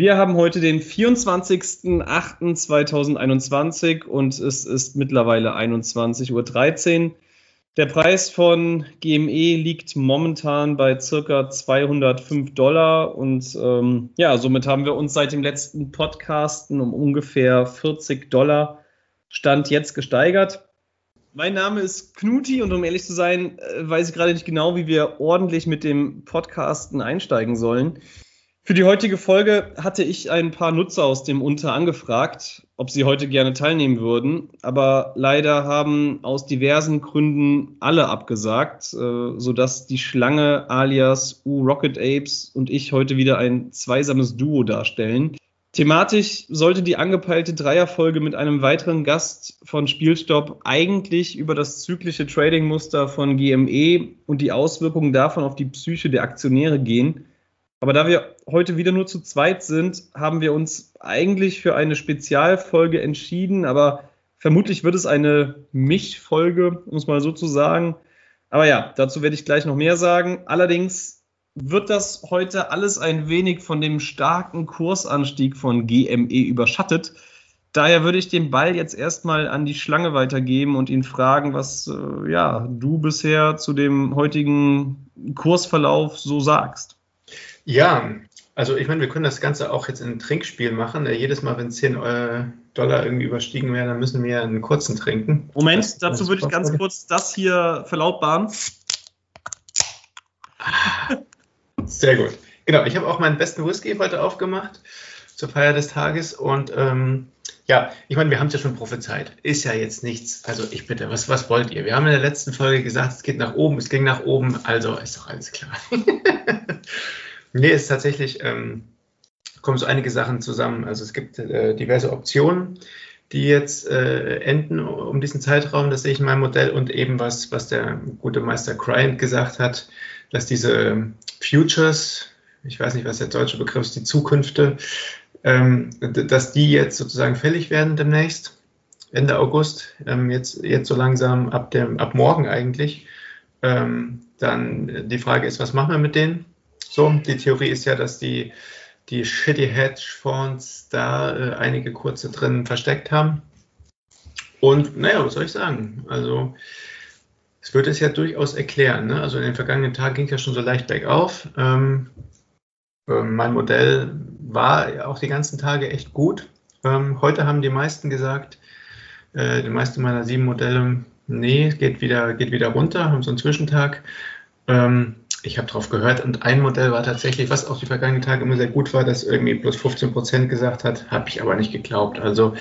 Wir haben heute den 24.08.2021 und es ist mittlerweile 21.13 Uhr. Der Preis von GME liegt momentan bei circa 205 Dollar und ähm, ja, somit haben wir uns seit dem letzten Podcasten um ungefähr 40 Dollar Stand jetzt gesteigert. Mein Name ist Knuti und um ehrlich zu sein, äh, weiß ich gerade nicht genau, wie wir ordentlich mit dem Podcasten einsteigen sollen. Für die heutige Folge hatte ich ein paar Nutzer aus dem Unter angefragt, ob sie heute gerne teilnehmen würden, aber leider haben aus diversen Gründen alle abgesagt, äh, sodass die Schlange alias U Rocket Apes und ich heute wieder ein zweisames Duo darstellen. Thematisch sollte die angepeilte Dreierfolge mit einem weiteren Gast von Spielstopp eigentlich über das zyklische Trading-Muster von GME und die Auswirkungen davon auf die Psyche der Aktionäre gehen. Aber da wir heute wieder nur zu zweit sind, haben wir uns eigentlich für eine Spezialfolge entschieden. Aber vermutlich wird es eine Mischfolge, um es mal so zu sagen. Aber ja, dazu werde ich gleich noch mehr sagen. Allerdings wird das heute alles ein wenig von dem starken Kursanstieg von GME überschattet. Daher würde ich den Ball jetzt erstmal an die Schlange weitergeben und ihn fragen, was äh, ja, du bisher zu dem heutigen Kursverlauf so sagst. Ja, also ich meine, wir können das Ganze auch jetzt in ein Trinkspiel machen. Jedes Mal, wenn 10 äh, Dollar irgendwie überstiegen werden, dann müssen wir einen kurzen trinken. Moment, das, dazu würde ich ganz kurz das hier verlautbaren. Sehr gut. Genau, ich habe auch meinen besten Whisky heute aufgemacht zur Feier des Tages und ähm, ja, ich meine, wir haben es ja schon prophezeit. Ist ja jetzt nichts. Also ich bitte, was, was wollt ihr? Wir haben in der letzten Folge gesagt, es geht nach oben, es ging nach oben, also ist doch alles klar. Nee, ist tatsächlich, ähm, kommen so einige Sachen zusammen. Also es gibt äh, diverse Optionen, die jetzt äh, enden um diesen Zeitraum, das sehe ich in meinem Modell und eben was, was der gute Meister Cryant gesagt hat, dass diese Futures, ich weiß nicht, was der deutsche Begriff ist, die Zukünfte, ähm, dass die jetzt sozusagen fällig werden demnächst, Ende August, ähm, jetzt, jetzt so langsam ab, dem, ab morgen eigentlich. Ähm, dann die Frage ist, was machen wir mit denen? So, die Theorie ist ja, dass die, die Shitty Hedge-Fonds da äh, einige kurze drin versteckt haben. Und naja, was soll ich sagen? Also, es wird es ja durchaus erklären. Ne? Also, in den vergangenen Tagen ging es ja schon so leicht bergauf. Ähm, äh, mein Modell war auch die ganzen Tage echt gut. Ähm, heute haben die meisten gesagt, äh, die meisten meiner sieben Modelle, nee, geht wieder, geht wieder runter, haben so einen Zwischentag. Ähm, ich habe drauf gehört und ein Modell war tatsächlich, was auch die vergangenen Tage immer sehr gut war, das irgendwie plus 15 Prozent gesagt hat, habe ich aber nicht geglaubt. Also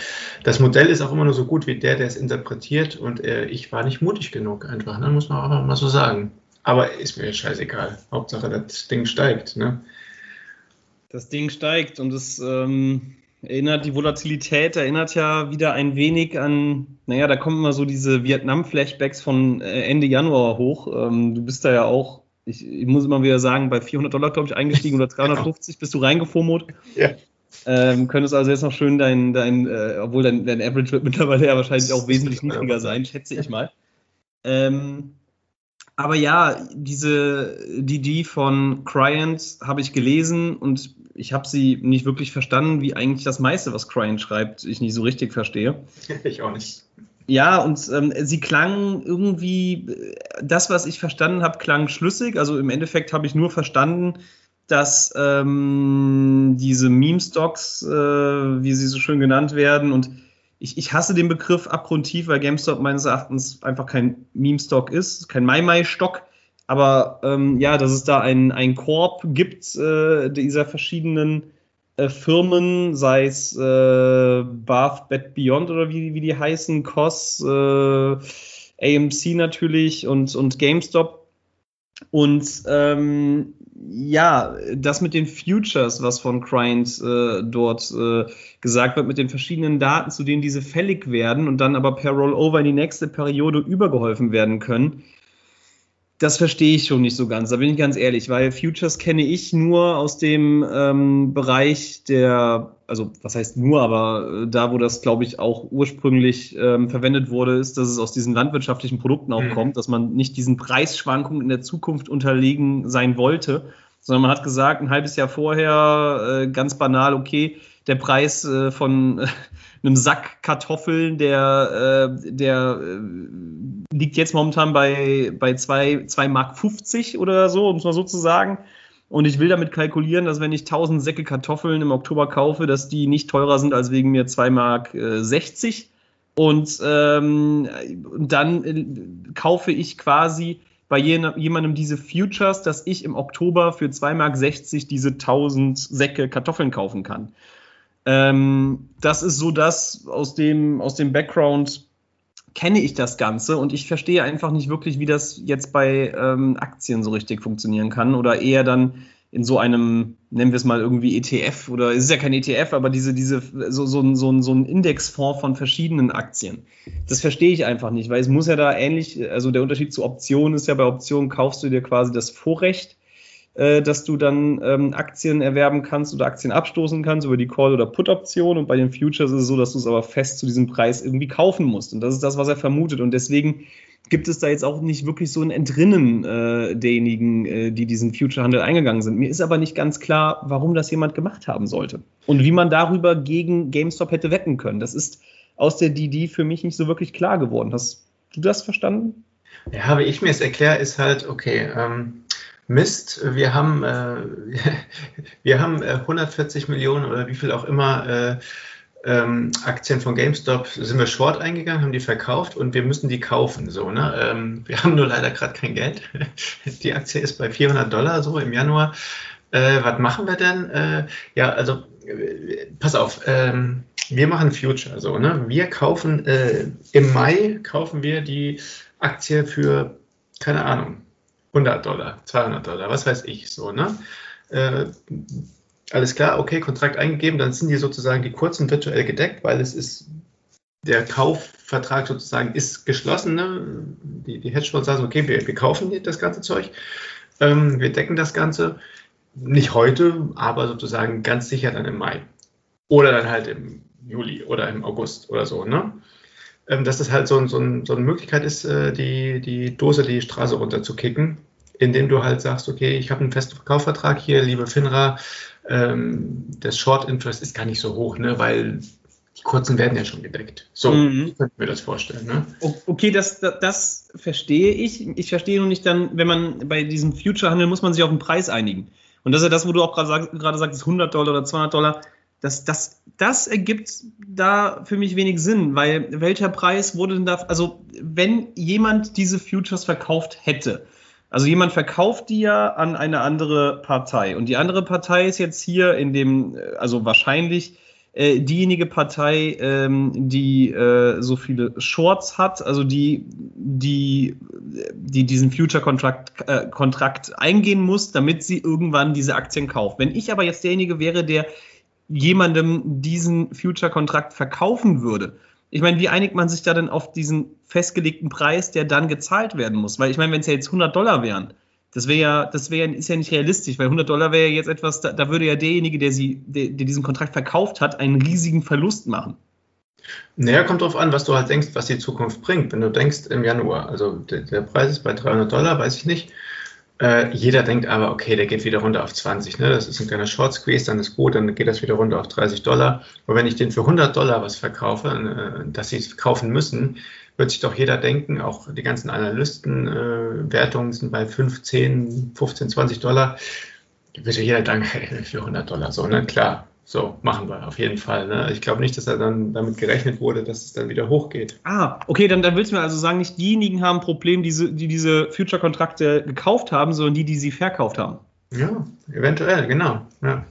das Modell ist auch immer nur so gut wie der, der es interpretiert und äh, ich war nicht mutig genug einfach, ne? muss man auch mal so sagen. Aber ist mir scheißegal. Hauptsache, das Ding steigt. Ne? Das Ding steigt und es ähm, erinnert, die Volatilität erinnert ja wieder ein wenig an, naja, da kommen immer so diese Vietnam-Flashbacks von äh, Ende Januar hoch. Ähm, du bist da ja auch ich, ich, muss immer wieder sagen, bei 400 Dollar, glaube ich, eingestiegen oder 350 bist du reingefummelt. Ja. Ähm, könntest also jetzt noch schön dein, dein äh, obwohl dein, dein Average wird mittlerweile ja wahrscheinlich auch wesentlich niedriger sein, schätze ich mal. Ähm, aber ja, diese die die von Cryant habe ich gelesen und ich habe sie nicht wirklich verstanden, wie eigentlich das meiste, was Cryant schreibt, ich nicht so richtig verstehe. Ich auch nicht. Ja, und ähm, sie klangen irgendwie, das, was ich verstanden habe, klang schlüssig. Also im Endeffekt habe ich nur verstanden, dass ähm, diese Meme-Stocks, äh, wie sie so schön genannt werden, und ich, ich hasse den Begriff abgrundtief, weil GameStop meines Erachtens einfach kein Meme-Stock ist, kein Mai-Mai-Stock. Aber ähm, ja, dass es da ein Korb gibt äh, dieser verschiedenen äh, Firmen, sei es äh, Bath, Bed Beyond oder wie, wie die heißen, COS, äh, AMC natürlich und, und GameStop. Und ähm, ja, das mit den Futures, was von Cryant äh, dort äh, gesagt wird, mit den verschiedenen Daten, zu denen diese fällig werden und dann aber per Rollover in die nächste Periode übergeholfen werden können, das verstehe ich schon nicht so ganz, da bin ich ganz ehrlich, weil Futures kenne ich nur aus dem ähm, Bereich der, also was heißt nur, aber äh, da, wo das, glaube ich, auch ursprünglich ähm, verwendet wurde, ist, dass es aus diesen landwirtschaftlichen Produkten auch mhm. kommt, dass man nicht diesen Preisschwankungen in der Zukunft unterlegen sein wollte. sondern man hat gesagt, ein halbes Jahr vorher, äh, ganz banal, okay, der Preis äh, von einem Sack Kartoffeln, der, äh, der äh, liegt jetzt momentan bei, bei 2 Mark 50 oder so, um es mal so zu sagen. Und ich will damit kalkulieren, dass wenn ich 1000 Säcke Kartoffeln im Oktober kaufe, dass die nicht teurer sind als wegen mir 2 Mark äh, 60. Und ähm, dann äh, kaufe ich quasi bei jemandem diese Futures, dass ich im Oktober für 2,60 Mark diese 1000 Säcke Kartoffeln kaufen kann. Ähm, das ist so das aus dem, aus dem Background kenne ich das Ganze und ich verstehe einfach nicht wirklich, wie das jetzt bei ähm, Aktien so richtig funktionieren kann oder eher dann in so einem, nennen wir es mal irgendwie ETF oder es ist ja kein ETF, aber diese, diese, so, so, so, ein, so ein Indexfonds von verschiedenen Aktien. Das verstehe ich einfach nicht, weil es muss ja da ähnlich, also der Unterschied zu Optionen ist ja, bei Optionen kaufst du dir quasi das Vorrecht, äh, dass du dann ähm, Aktien erwerben kannst oder Aktien abstoßen kannst über die Call- oder Put-Option und bei den Futures ist es so, dass du es aber fest zu diesem Preis irgendwie kaufen musst und das ist das, was er vermutet und deswegen gibt es da jetzt auch nicht wirklich so ein Entrinnen äh, derjenigen, äh, die diesen Future-Handel eingegangen sind. Mir ist aber nicht ganz klar, warum das jemand gemacht haben sollte und wie man darüber gegen GameStop hätte wetten können. Das ist aus der DD für mich nicht so wirklich klar geworden. Hast du das verstanden? Ja, wie ich mir es erkläre, ist halt, okay, ähm, Mist, wir haben, äh, wir haben 140 äh, Millionen oder wie viel auch immer äh, ähm, Aktien von GameStop sind wir short eingegangen, haben die verkauft und wir müssen die kaufen. So, ne? Ähm, wir haben nur leider gerade kein Geld. die Aktie ist bei 400 Dollar so im Januar. Äh, was machen wir denn? Äh, ja, also äh, pass auf. Ähm, wir machen Future. So, ne? Wir kaufen im Mai kaufen wir die Aktie für keine Ahnung 100 Dollar, 200 Dollar, was weiß ich so. Ne? Äh, alles klar, okay, Kontrakt eingegeben, dann sind die sozusagen die kurzen virtuell gedeckt, weil es ist, der Kaufvertrag sozusagen ist geschlossen. Ne? Die, die Hedgefonds sagen, okay, wir, wir kaufen das ganze Zeug, ähm, wir decken das Ganze, nicht heute, aber sozusagen ganz sicher dann im Mai. Oder dann halt im Juli oder im August oder so. Ne? Ähm, dass das halt so, so, so eine Möglichkeit ist, äh, die, die Dose die Straße runter zu kicken, indem du halt sagst, okay, ich habe einen festen Verkaufsvertrag hier, liebe Finra, ähm, das Short Interest ist gar nicht so hoch, ne, weil die kurzen werden ja schon gedeckt. So, mhm. ich könnte mir das vorstellen. Ne? Okay, das, das, das, verstehe ich. Ich verstehe nur nicht dann, wenn man bei diesem Future-Handel muss man sich auf den Preis einigen. Und das ist ja das, wo du auch gerade sagst, 100 Dollar oder 200 Dollar. Das, das, das ergibt da für mich wenig Sinn, weil welcher Preis wurde denn da, also wenn jemand diese Futures verkauft hätte, also jemand verkauft die ja an eine andere Partei. Und die andere Partei ist jetzt hier in dem, also wahrscheinlich äh, diejenige Partei, ähm, die äh, so viele Shorts hat, also die, die, die diesen Future-Kontrakt äh, Kontrakt eingehen muss, damit sie irgendwann diese Aktien kauft. Wenn ich aber jetzt derjenige wäre, der jemandem diesen Future-Kontrakt verkaufen würde, ich meine, wie einigt man sich da denn auf diesen festgelegten Preis, der dann gezahlt werden muss? Weil ich meine, wenn es ja jetzt 100 Dollar wären, das wäre ja, das wäre ist ja nicht realistisch, weil 100 Dollar wäre ja jetzt etwas, da, da, würde ja derjenige, der sie, der, der, diesen Kontrakt verkauft hat, einen riesigen Verlust machen. Naja, kommt drauf an, was du halt denkst, was die Zukunft bringt. Wenn du denkst im Januar, also der, der Preis ist bei 300 Dollar, weiß ich nicht, äh, jeder denkt aber, okay, der geht wieder runter auf 20. Ne? Das ist ein kleiner Short Squeeze, dann ist gut, dann geht das wieder runter auf 30 Dollar. Aber wenn ich den für 100 Dollar was verkaufe, äh, dass sie es kaufen müssen, wird sich doch jeder denken, auch die ganzen Analysten, äh, Wertungen sind bei 15, 15, 20 Dollar. Wird jeder denken, für 100 Dollar, so, ne? Klar, so, machen wir auf jeden Fall. Ne? Ich glaube nicht, dass er dann damit gerechnet wurde, dass es dann wieder hochgeht. Ah, okay, dann, dann willst du mir also sagen, nicht diejenigen haben ein Problem, die, die diese Future-Kontrakte gekauft haben, sondern die, die sie verkauft haben. Ja, eventuell, genau. Ja.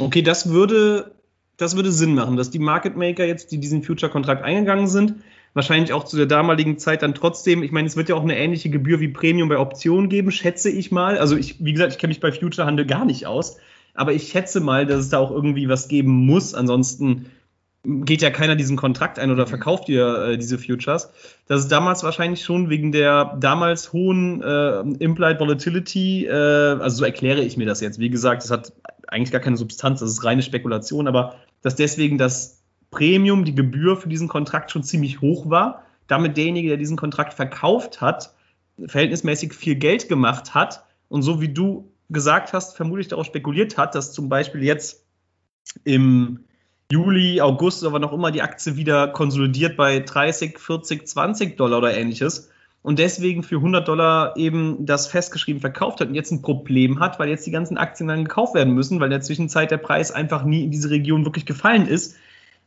Okay, das würde, das würde Sinn machen, dass die Market Maker jetzt, die diesen Future-Kontrakt eingegangen sind, wahrscheinlich auch zu der damaligen Zeit dann trotzdem, ich meine, es wird ja auch eine ähnliche Gebühr wie Premium bei Optionen geben, schätze ich mal. Also ich, wie gesagt, ich kenne mich bei Future-Handel gar nicht aus aber ich schätze mal, dass es da auch irgendwie was geben muss. Ansonsten geht ja keiner diesen Kontrakt ein oder verkauft dir äh, diese Futures. Das ist damals wahrscheinlich schon wegen der damals hohen äh, Implied Volatility, äh, also so erkläre ich mir das jetzt. Wie gesagt, das hat eigentlich gar keine Substanz, das ist reine Spekulation, aber dass deswegen das Premium, die Gebühr für diesen Kontrakt schon ziemlich hoch war, damit derjenige, der diesen Kontrakt verkauft hat, verhältnismäßig viel Geld gemacht hat und so wie du gesagt hast, vermutlich darauf spekuliert hat, dass zum Beispiel jetzt im Juli, August oder auch immer die Aktie wieder konsolidiert bei 30, 40, 20 Dollar oder ähnliches und deswegen für 100 Dollar eben das festgeschrieben verkauft hat und jetzt ein Problem hat, weil jetzt die ganzen Aktien dann gekauft werden müssen, weil in der Zwischenzeit der Preis einfach nie in diese Region wirklich gefallen ist,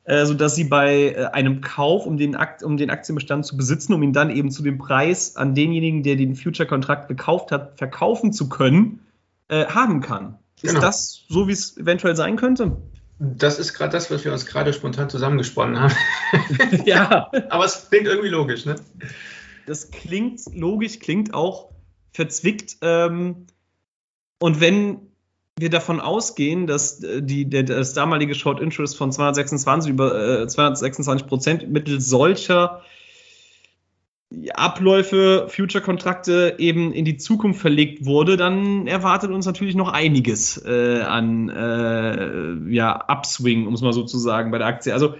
äh, sodass sie bei äh, einem Kauf, um den, Akt, um den Aktienbestand zu besitzen, um ihn dann eben zu dem Preis an denjenigen, der den Future-Kontrakt gekauft hat, verkaufen zu können, äh, haben kann. Ist genau. das so, wie es eventuell sein könnte? Das ist gerade das, was wir uns gerade spontan zusammengesponnen haben. ja. Aber es klingt irgendwie logisch, ne? das klingt logisch, klingt auch verzwickt. Ähm, und wenn wir davon ausgehen, dass äh, die, der, das damalige Short Interest von 226 über äh, 226 Prozent mittels solcher Abläufe, Future-Kontrakte eben in die Zukunft verlegt wurde, dann erwartet uns natürlich noch einiges äh, an äh, ja, Upswing, um es mal so zu sagen, bei der Aktie. Also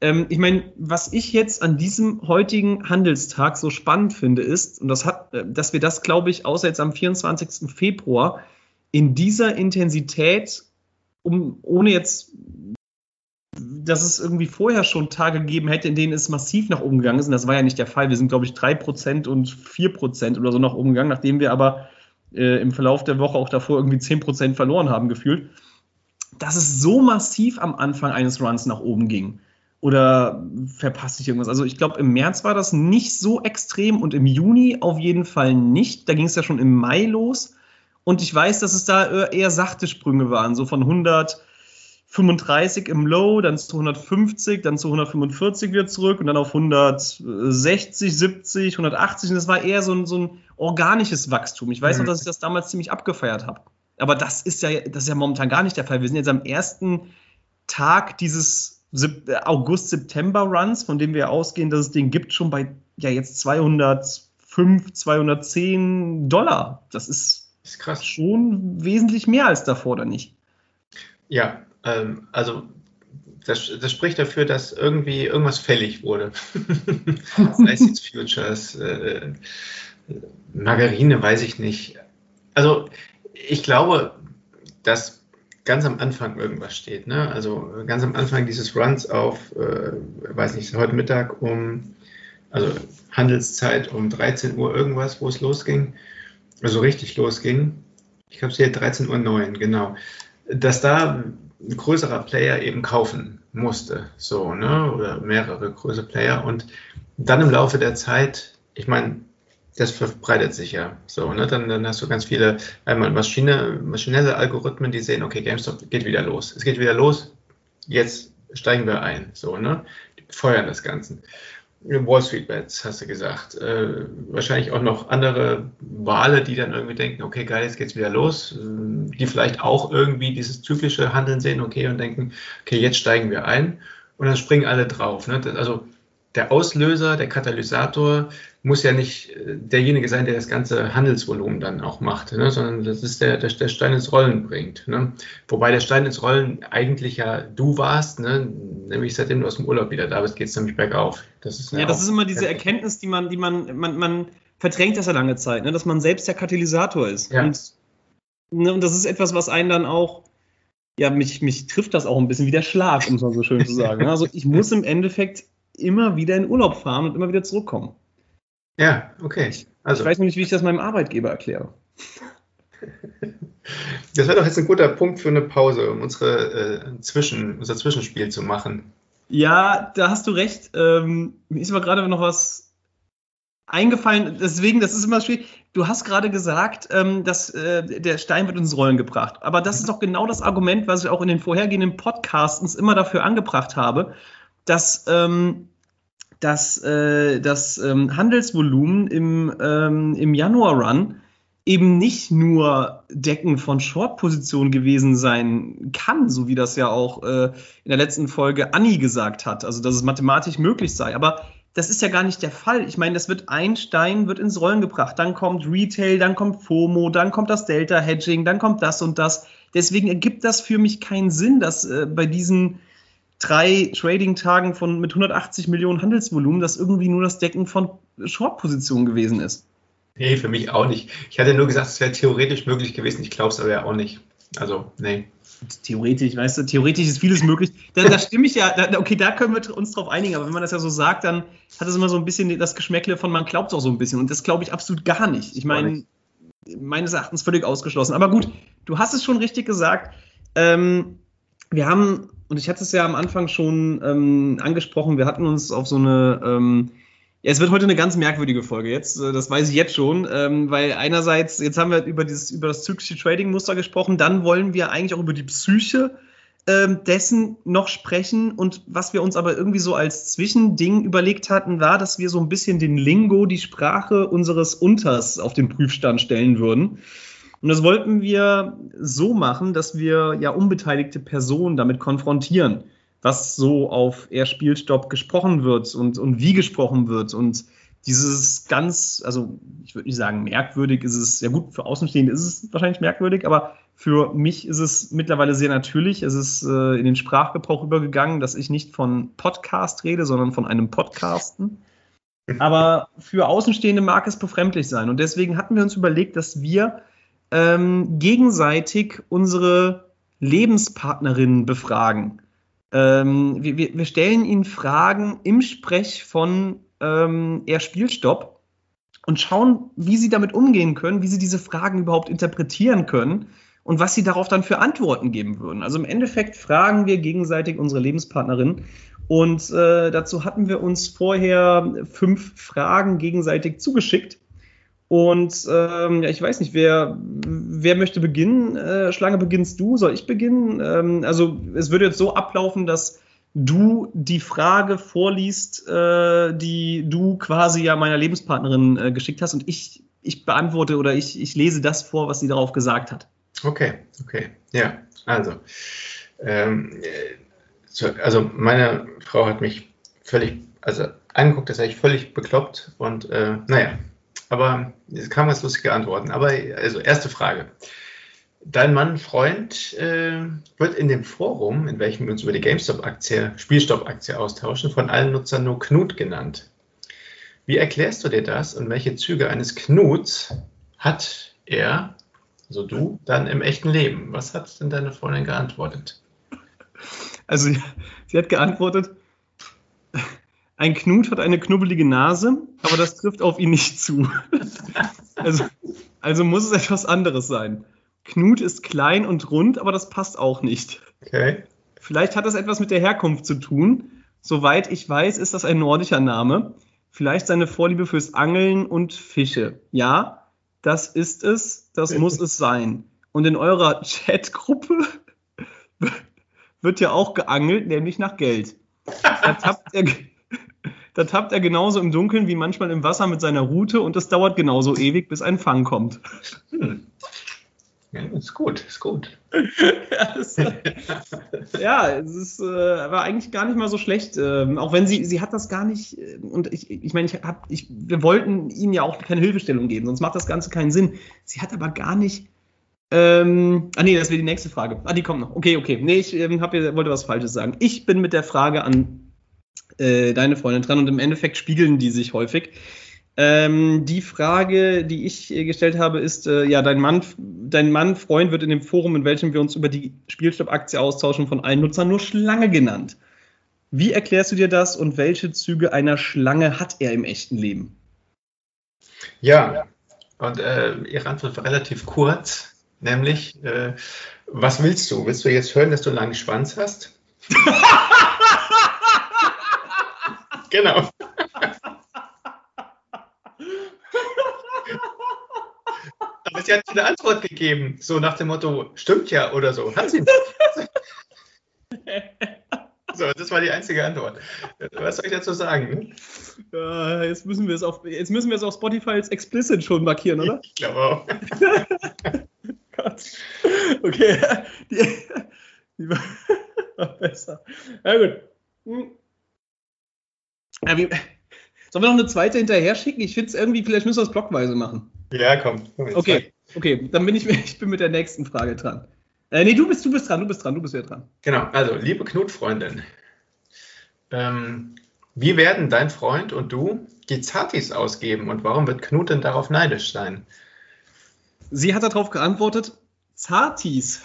ähm, ich meine, was ich jetzt an diesem heutigen Handelstag so spannend finde, ist, und das hat, äh, dass wir das, glaube ich, außer jetzt am 24. Februar in dieser Intensität, um, ohne jetzt, dass es irgendwie vorher schon Tage gegeben hätte, in denen es massiv nach oben gegangen ist, und das war ja nicht der Fall. Wir sind, glaube ich, 3% und 4% oder so nach oben gegangen, nachdem wir aber äh, im Verlauf der Woche auch davor irgendwie 10% verloren haben gefühlt, dass es so massiv am Anfang eines Runs nach oben ging. Oder verpasse ich irgendwas? Also ich glaube, im März war das nicht so extrem und im Juni auf jeden Fall nicht. Da ging es ja schon im Mai los. Und ich weiß, dass es da eher sachte Sprünge waren, so von 135 im Low, dann zu 150, dann zu 145 wieder zurück und dann auf 160, 70, 180. Und das war eher so ein, so ein organisches Wachstum. Ich weiß mhm. noch, dass ich das damals ziemlich abgefeiert habe. Aber das ist ja, das ist ja momentan gar nicht der Fall. Wir sind jetzt am ersten Tag dieses August-September-Runs, von dem wir ausgehen, dass es den gibt, schon bei ja jetzt 205, 210 Dollar. Das ist, ist krass. schon wesentlich mehr als davor, oder nicht? Ja, ähm, also das, das, spricht dafür, dass irgendwie irgendwas fällig wurde. Sei es jetzt Futures, äh, Margarine, weiß ich nicht. Also ich glaube, dass ganz am Anfang irgendwas steht. Ne? Also ganz am Anfang dieses Runs auf, äh, weiß nicht, heute Mittag um, also Handelszeit um 13 Uhr irgendwas, wo es losging, also richtig losging. Ich glaube, es hier 13.09 Uhr, genau. Dass da ein größerer Player eben kaufen musste, so, ne? oder mehrere größere Player und dann im Laufe der Zeit, ich meine, das verbreitet sich ja so. Ne? Dann, dann hast du ganz viele einmal Maschine, maschinelle Algorithmen, die sehen, okay, GameStop geht wieder los. Es geht wieder los, jetzt steigen wir ein. So, ne? Die feuern das Ganze. Wall Street Bets, hast du gesagt. Äh, wahrscheinlich auch noch andere Wale, die dann irgendwie denken, okay, geil, jetzt geht's wieder los. Die vielleicht auch irgendwie dieses zyklische Handeln sehen, okay, und denken, okay, jetzt steigen wir ein. Und dann springen alle drauf. Ne? Also der Auslöser, der Katalysator muss ja nicht äh, derjenige sein, der das ganze Handelsvolumen dann auch macht, ne? sondern das ist der, der, der Stein ins Rollen bringt. Ne? Wobei der Stein ins Rollen eigentlich ja du warst, ne? nämlich seitdem du aus dem Urlaub wieder da bist, geht es nämlich bergauf. Das ist ja, ja das ist immer diese Erkenntnis, die man, die man, man, man verdrängt das ja lange Zeit, ne? dass man selbst der Katalysator ist. Ja. Und, ne, und das ist etwas, was einen dann auch ja, mich, mich trifft das auch ein bisschen wie der Schlag, um es mal so schön zu sagen. Ne? Also ich muss im Endeffekt immer wieder in Urlaub fahren und immer wieder zurückkommen. Ja, okay. Also. Ich weiß noch nicht, wie ich das meinem Arbeitgeber erkläre. Das wäre doch jetzt ein guter Punkt für eine Pause, um unsere, äh, Zwischen, unser Zwischenspiel zu machen. Ja, da hast du recht. Ähm, mir ist aber gerade noch was eingefallen. Deswegen, das ist immer schwierig. Du hast gerade gesagt, ähm, dass äh, der Stein wird ins Rollen gebracht. Aber das ist doch genau das Argument, was ich auch in den vorhergehenden Podcasts immer dafür angebracht habe dass ähm, dass äh, das ähm, Handelsvolumen im, ähm, im Januar-Run eben nicht nur Decken von Short-Positionen gewesen sein kann, so wie das ja auch äh, in der letzten Folge Anni gesagt hat, also dass es mathematisch möglich sei. Aber das ist ja gar nicht der Fall. Ich meine, das wird ein Stein wird ins Rollen gebracht, dann kommt Retail, dann kommt FOMO, dann kommt das Delta-Hedging, dann kommt das und das. Deswegen ergibt das für mich keinen Sinn, dass äh, bei diesen drei Trading-Tagen von mit 180 Millionen Handelsvolumen, das irgendwie nur das Decken von Short-Positionen gewesen ist. Nee, für mich auch nicht. Ich hatte nur gesagt, es wäre theoretisch möglich gewesen. Ich glaube es aber ja auch nicht. Also, nee. Theoretisch, weißt du, theoretisch ist vieles möglich. Da, da stimme ich ja, da, okay, da können wir uns drauf einigen, aber wenn man das ja so sagt, dann hat es immer so ein bisschen das Geschmäckle von man glaubt es auch so ein bisschen. Und das glaube ich absolut gar nicht. Ich meine, meines Erachtens völlig ausgeschlossen. Aber gut, du hast es schon richtig gesagt. Ähm, wir haben, und ich hatte es ja am Anfang schon ähm, angesprochen, wir hatten uns auf so eine ähm, ja, es wird heute eine ganz merkwürdige Folge jetzt, äh, das weiß ich jetzt schon, ähm, weil einerseits, jetzt haben wir über, dieses, über das zyklische Trading-Muster gesprochen, dann wollen wir eigentlich auch über die Psyche ähm, dessen noch sprechen und was wir uns aber irgendwie so als Zwischending überlegt hatten, war, dass wir so ein bisschen den Lingo, die Sprache unseres Unters auf den Prüfstand stellen würden. Und das wollten wir so machen, dass wir ja unbeteiligte Personen damit konfrontieren was so auf Er Spielstopp gesprochen wird und, und wie gesprochen wird. Und dieses ganz, also ich würde nicht sagen merkwürdig, ist es, ja gut, für Außenstehende ist es wahrscheinlich merkwürdig, aber für mich ist es mittlerweile sehr natürlich. Es ist äh, in den Sprachgebrauch übergegangen, dass ich nicht von Podcast rede, sondern von einem Podcasten. Aber für Außenstehende mag es befremdlich sein. Und deswegen hatten wir uns überlegt, dass wir ähm, gegenseitig unsere Lebenspartnerinnen befragen. Ähm, wir, wir, stellen Ihnen Fragen im Sprech von ähm, Er Spielstopp und schauen, wie Sie damit umgehen können, wie Sie diese Fragen überhaupt interpretieren können und was Sie darauf dann für Antworten geben würden. Also im Endeffekt fragen wir gegenseitig unsere Lebenspartnerin und äh, dazu hatten wir uns vorher fünf Fragen gegenseitig zugeschickt und ähm, ja, ich weiß nicht, wer, wer möchte beginnen? Äh, Schlange, beginnst du? Soll ich beginnen? Ähm, also es würde jetzt so ablaufen, dass du die Frage vorliest, äh, die du quasi ja meiner Lebenspartnerin äh, geschickt hast und ich, ich beantworte oder ich, ich lese das vor, was sie darauf gesagt hat. Okay, okay, ja, also. Ähm, so, also meine Frau hat mich völlig, also angeguckt, das habe ich völlig bekloppt und äh, naja, aber es kamen ganz lustige Antworten. Aber also erste Frage. Dein Mann, Freund, äh, wird in dem Forum, in welchem wir uns über die GameStop-Aktie, Spielstopp-Aktie austauschen, von allen Nutzern nur Knut genannt. Wie erklärst du dir das und welche Züge eines Knuts hat er, also du, dann im echten Leben? Was hat denn deine Freundin geantwortet? Also, sie hat geantwortet, ein Knut hat eine knubbelige Nase, aber das trifft auf ihn nicht zu. also, also muss es etwas anderes sein. Knut ist klein und rund, aber das passt auch nicht. Okay. Vielleicht hat das etwas mit der Herkunft zu tun. Soweit ich weiß, ist das ein nordischer Name. Vielleicht seine Vorliebe fürs Angeln und Fische. Ja, das ist es, das muss es sein. Und in eurer Chatgruppe wird ja auch geangelt, nämlich nach Geld. Da tappt er, da tappt er genauso im Dunkeln wie manchmal im Wasser mit seiner Rute und es dauert genauso ewig, bis ein Fang kommt. Hm. Ja, ist gut, ist gut. ja, es, ja, es ist, äh, war eigentlich gar nicht mal so schlecht. Ähm, auch wenn sie, sie hat das gar nicht, äh, und ich, ich meine, ich hab, ich, wir wollten ihnen ja auch keine Hilfestellung geben, sonst macht das Ganze keinen Sinn. Sie hat aber gar nicht. Ähm, ah nee, das wäre die nächste Frage. Ah, die kommt noch. Okay, okay. Nee, ich ähm, hab, wollte was Falsches sagen. Ich bin mit der Frage an äh, deine Freundin dran und im Endeffekt spiegeln die sich häufig. Ähm, die Frage, die ich äh, gestellt habe, ist, äh, ja, dein Mann, dein Mann, Freund wird in dem Forum, in welchem wir uns über die Spielstopp-Aktie austauschen, von allen Nutzern nur Schlange genannt. Wie erklärst du dir das und welche Züge einer Schlange hat er im echten Leben? Ja, und äh, Ihre Antwort war relativ kurz, nämlich, äh, was willst du? Willst du jetzt hören, dass du einen langen Schwanz hast? Genau. Aber sie hat eine Antwort gegeben, so nach dem Motto, stimmt ja oder so. Hat sie nicht. So, das war die einzige Antwort. Was soll ich dazu sagen? Ja, jetzt, müssen wir es auf, jetzt müssen wir es auf Spotify als explicit schon markieren, oder? Ich glaube auch. Gott. Okay. Die, die war besser. Na gut. Ja, wie, sollen wir noch eine zweite hinterher schicken? Ich finde es irgendwie, vielleicht müssen wir es blockweise machen. Ja, komm. Okay, okay, dann bin ich, ich bin mit der nächsten Frage dran. Äh, nee, du bist, du bist dran, du bist dran, du bist wieder dran. Genau, also, liebe Knutfreundin, ähm, wie werden dein Freund und du die Zartis ausgeben und warum wird Knut denn darauf neidisch sein? Sie hat darauf geantwortet, Zartis.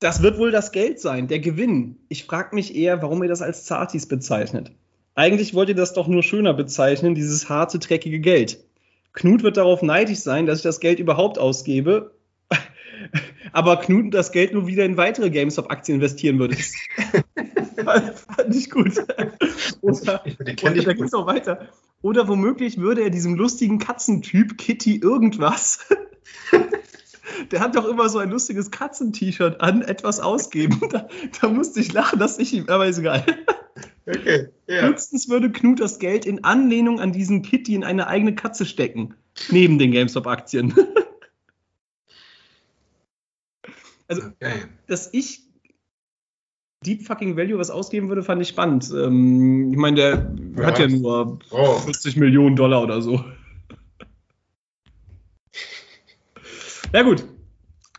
Das wird wohl das Geld sein, der Gewinn. Ich frage mich eher, warum ihr das als Zartis bezeichnet. Eigentlich wollt ihr das doch nur schöner bezeichnen, dieses harte, dreckige Geld. Knut wird darauf neidisch sein, dass ich das Geld überhaupt ausgebe, aber Knut das Geld nur wieder in weitere GameStop-Aktien investieren würde. fand ich gut. Oder, ich oder da es auch weiter. Oder womöglich würde er diesem lustigen Katzentyp Kitty irgendwas der hat doch immer so ein lustiges Katzen-T-Shirt an, etwas ausgeben. Da, da, musste ich lachen, dass ich ihm, aber ist egal. Okay, ja. Höchstens würde Knut das Geld in Anlehnung an diesen Kitty in eine eigene Katze stecken, neben den GameStop-Aktien. also, okay. dass ich Deep Fucking Value was ausgeben würde, fand ich spannend. Ähm, ich meine, der ja, hat ja nur oh. 40 Millionen Dollar oder so. Ja, gut.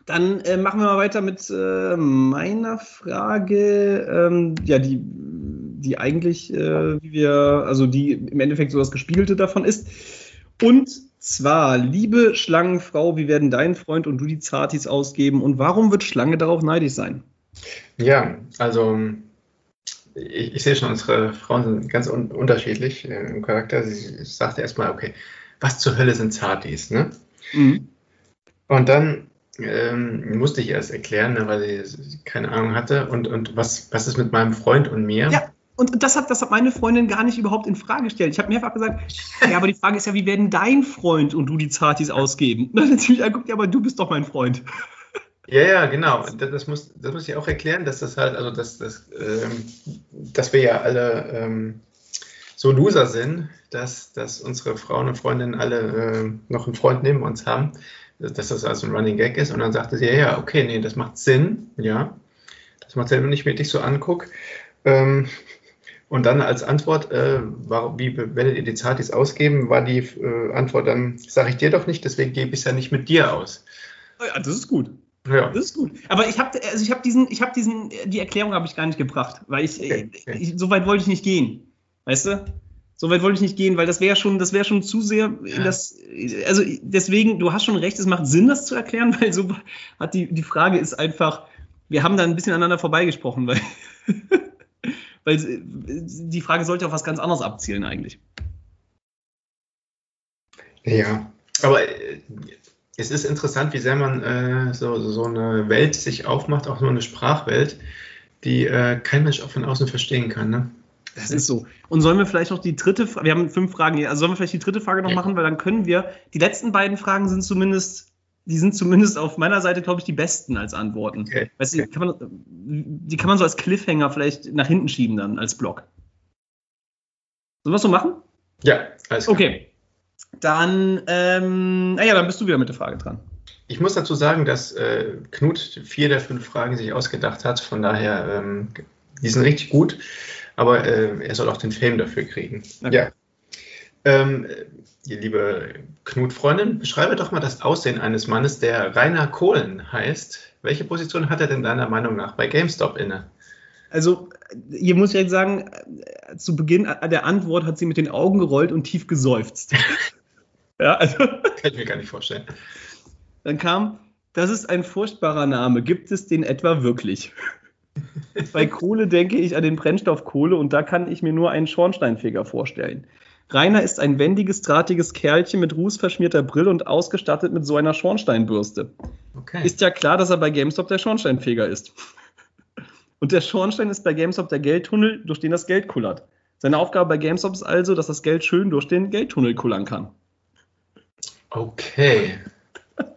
Dann äh, machen wir mal weiter mit äh, meiner Frage, ähm, ja, die, die eigentlich, äh, wie wir, also die im Endeffekt so das Gespiegelte davon ist. Und zwar, liebe Schlangenfrau, wie werden dein Freund und du die Zartis ausgeben und warum wird Schlange darauf neidisch sein? Ja, also ich, ich sehe schon, unsere Frauen sind ganz un unterschiedlich äh, im Charakter. Sie sagte erstmal, okay, was zur Hölle sind Zartis, ne? Mhm. Und dann ähm, musste ich erst erklären, ne, weil sie keine Ahnung hatte. Und, und was, was ist mit meinem Freund und mir? Ja, und das hat, das hat meine Freundin gar nicht überhaupt in Frage gestellt. Ich habe mehrfach gesagt, ja, aber die Frage ist ja, wie werden dein Freund und du die Zartis ausgeben? Und dann hat sie mich angeguckt, ja, aber du bist doch mein Freund. Ja, ja, genau. Das, das, muss, das muss ich auch erklären, dass das halt, also dass, dass, ähm, dass wir ja alle ähm, so Loser sind, dass, dass unsere Frauen und Freundinnen alle äh, noch einen Freund neben uns haben dass das also ein Running Gag ist. Und dann sagte sie, ja, ja, okay, nee, das macht Sinn, ja. Das macht Sinn, wenn ich mir dich so angucke. Ähm, und dann als Antwort, äh, war, wie werdet ihr die Zartis ausgeben, war die äh, Antwort dann, sage ich dir doch nicht, deswegen gebe ich es ja nicht mit dir aus. Oh ja, das ist gut. Ja. Das ist gut. Aber ich habe also ich habe diesen, ich habe diesen, die Erklärung habe ich gar nicht gebracht, weil ich, okay, okay. ich so weit wollte ich nicht gehen. Weißt du? So weit wollte ich nicht gehen, weil das wäre schon, das wäre schon zu sehr in das. Also deswegen, du hast schon recht, es macht Sinn, das zu erklären, weil so hat die, die Frage ist einfach, wir haben da ein bisschen aneinander vorbeigesprochen, weil, weil die Frage sollte auf was ganz anderes abzielen eigentlich. Ja, aber äh, es ist interessant, wie sehr man äh, so, so eine Welt sich aufmacht, auch nur eine Sprachwelt, die äh, kein Mensch auch von außen verstehen kann. Ne? Das ist so. Und sollen wir vielleicht noch die dritte, Frage, wir haben fünf Fragen hier, also sollen wir vielleicht die dritte Frage noch machen, weil dann können wir, die letzten beiden Fragen sind zumindest, die sind zumindest auf meiner Seite, glaube ich, die besten als Antworten. Okay. Weißt du, kann man, die kann man so als Cliffhanger vielleicht nach hinten schieben dann, als Block. Sollen wir es so machen? Ja, alles klar. Okay. Dann, ähm, naja, dann bist du wieder mit der Frage dran. Ich muss dazu sagen, dass äh, Knut vier der fünf Fragen sich ausgedacht hat. Von daher, ähm, die sind richtig gut aber äh, er soll auch den Fame dafür kriegen. Okay. Ja. Ähm, liebe Knut-Freundin, beschreibe doch mal das Aussehen eines Mannes, der Rainer Kohlen heißt. Welche Position hat er denn deiner Meinung nach bei GameStop inne? Also, hier muss ich jetzt sagen, zu Beginn der Antwort hat sie mit den Augen gerollt und tief geseufzt. ja, also. Kann ich mir gar nicht vorstellen. Dann kam, das ist ein furchtbarer Name. Gibt es den etwa wirklich? Bei Kohle denke ich an den Brennstoff Kohle und da kann ich mir nur einen Schornsteinfeger vorstellen. Rainer ist ein wendiges, drahtiges Kerlchen mit rußverschmierter Brille und ausgestattet mit so einer Schornsteinbürste. Okay. Ist ja klar, dass er bei GameStop der Schornsteinfeger ist. Und der Schornstein ist bei GameStop der Geldtunnel, durch den das Geld kullert. Seine Aufgabe bei GameStop ist also, dass das Geld schön durch den Geldtunnel kullern kann. Okay.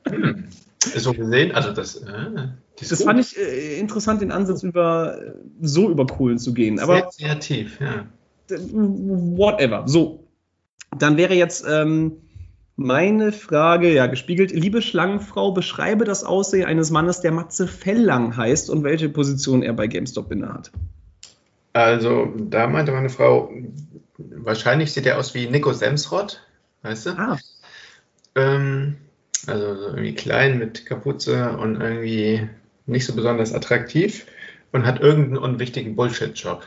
Hm. So gesehen, also das. Äh, das fand ich äh, interessant, den Ansatz über so über Kohlen zu gehen. Aber Sehr kreativ, ja. Whatever. So. Dann wäre jetzt ähm, meine Frage, ja, gespiegelt. Liebe Schlangenfrau, beschreibe das Aussehen eines Mannes, der Matze Felllang heißt und welche Position er bei GameStop innehat. Also, da meinte meine Frau, wahrscheinlich sieht er aus wie Nico Semsrott, weißt du? Ah. Ähm, also irgendwie klein mit Kapuze und irgendwie nicht so besonders attraktiv und hat irgendeinen unwichtigen Bullshit-Job.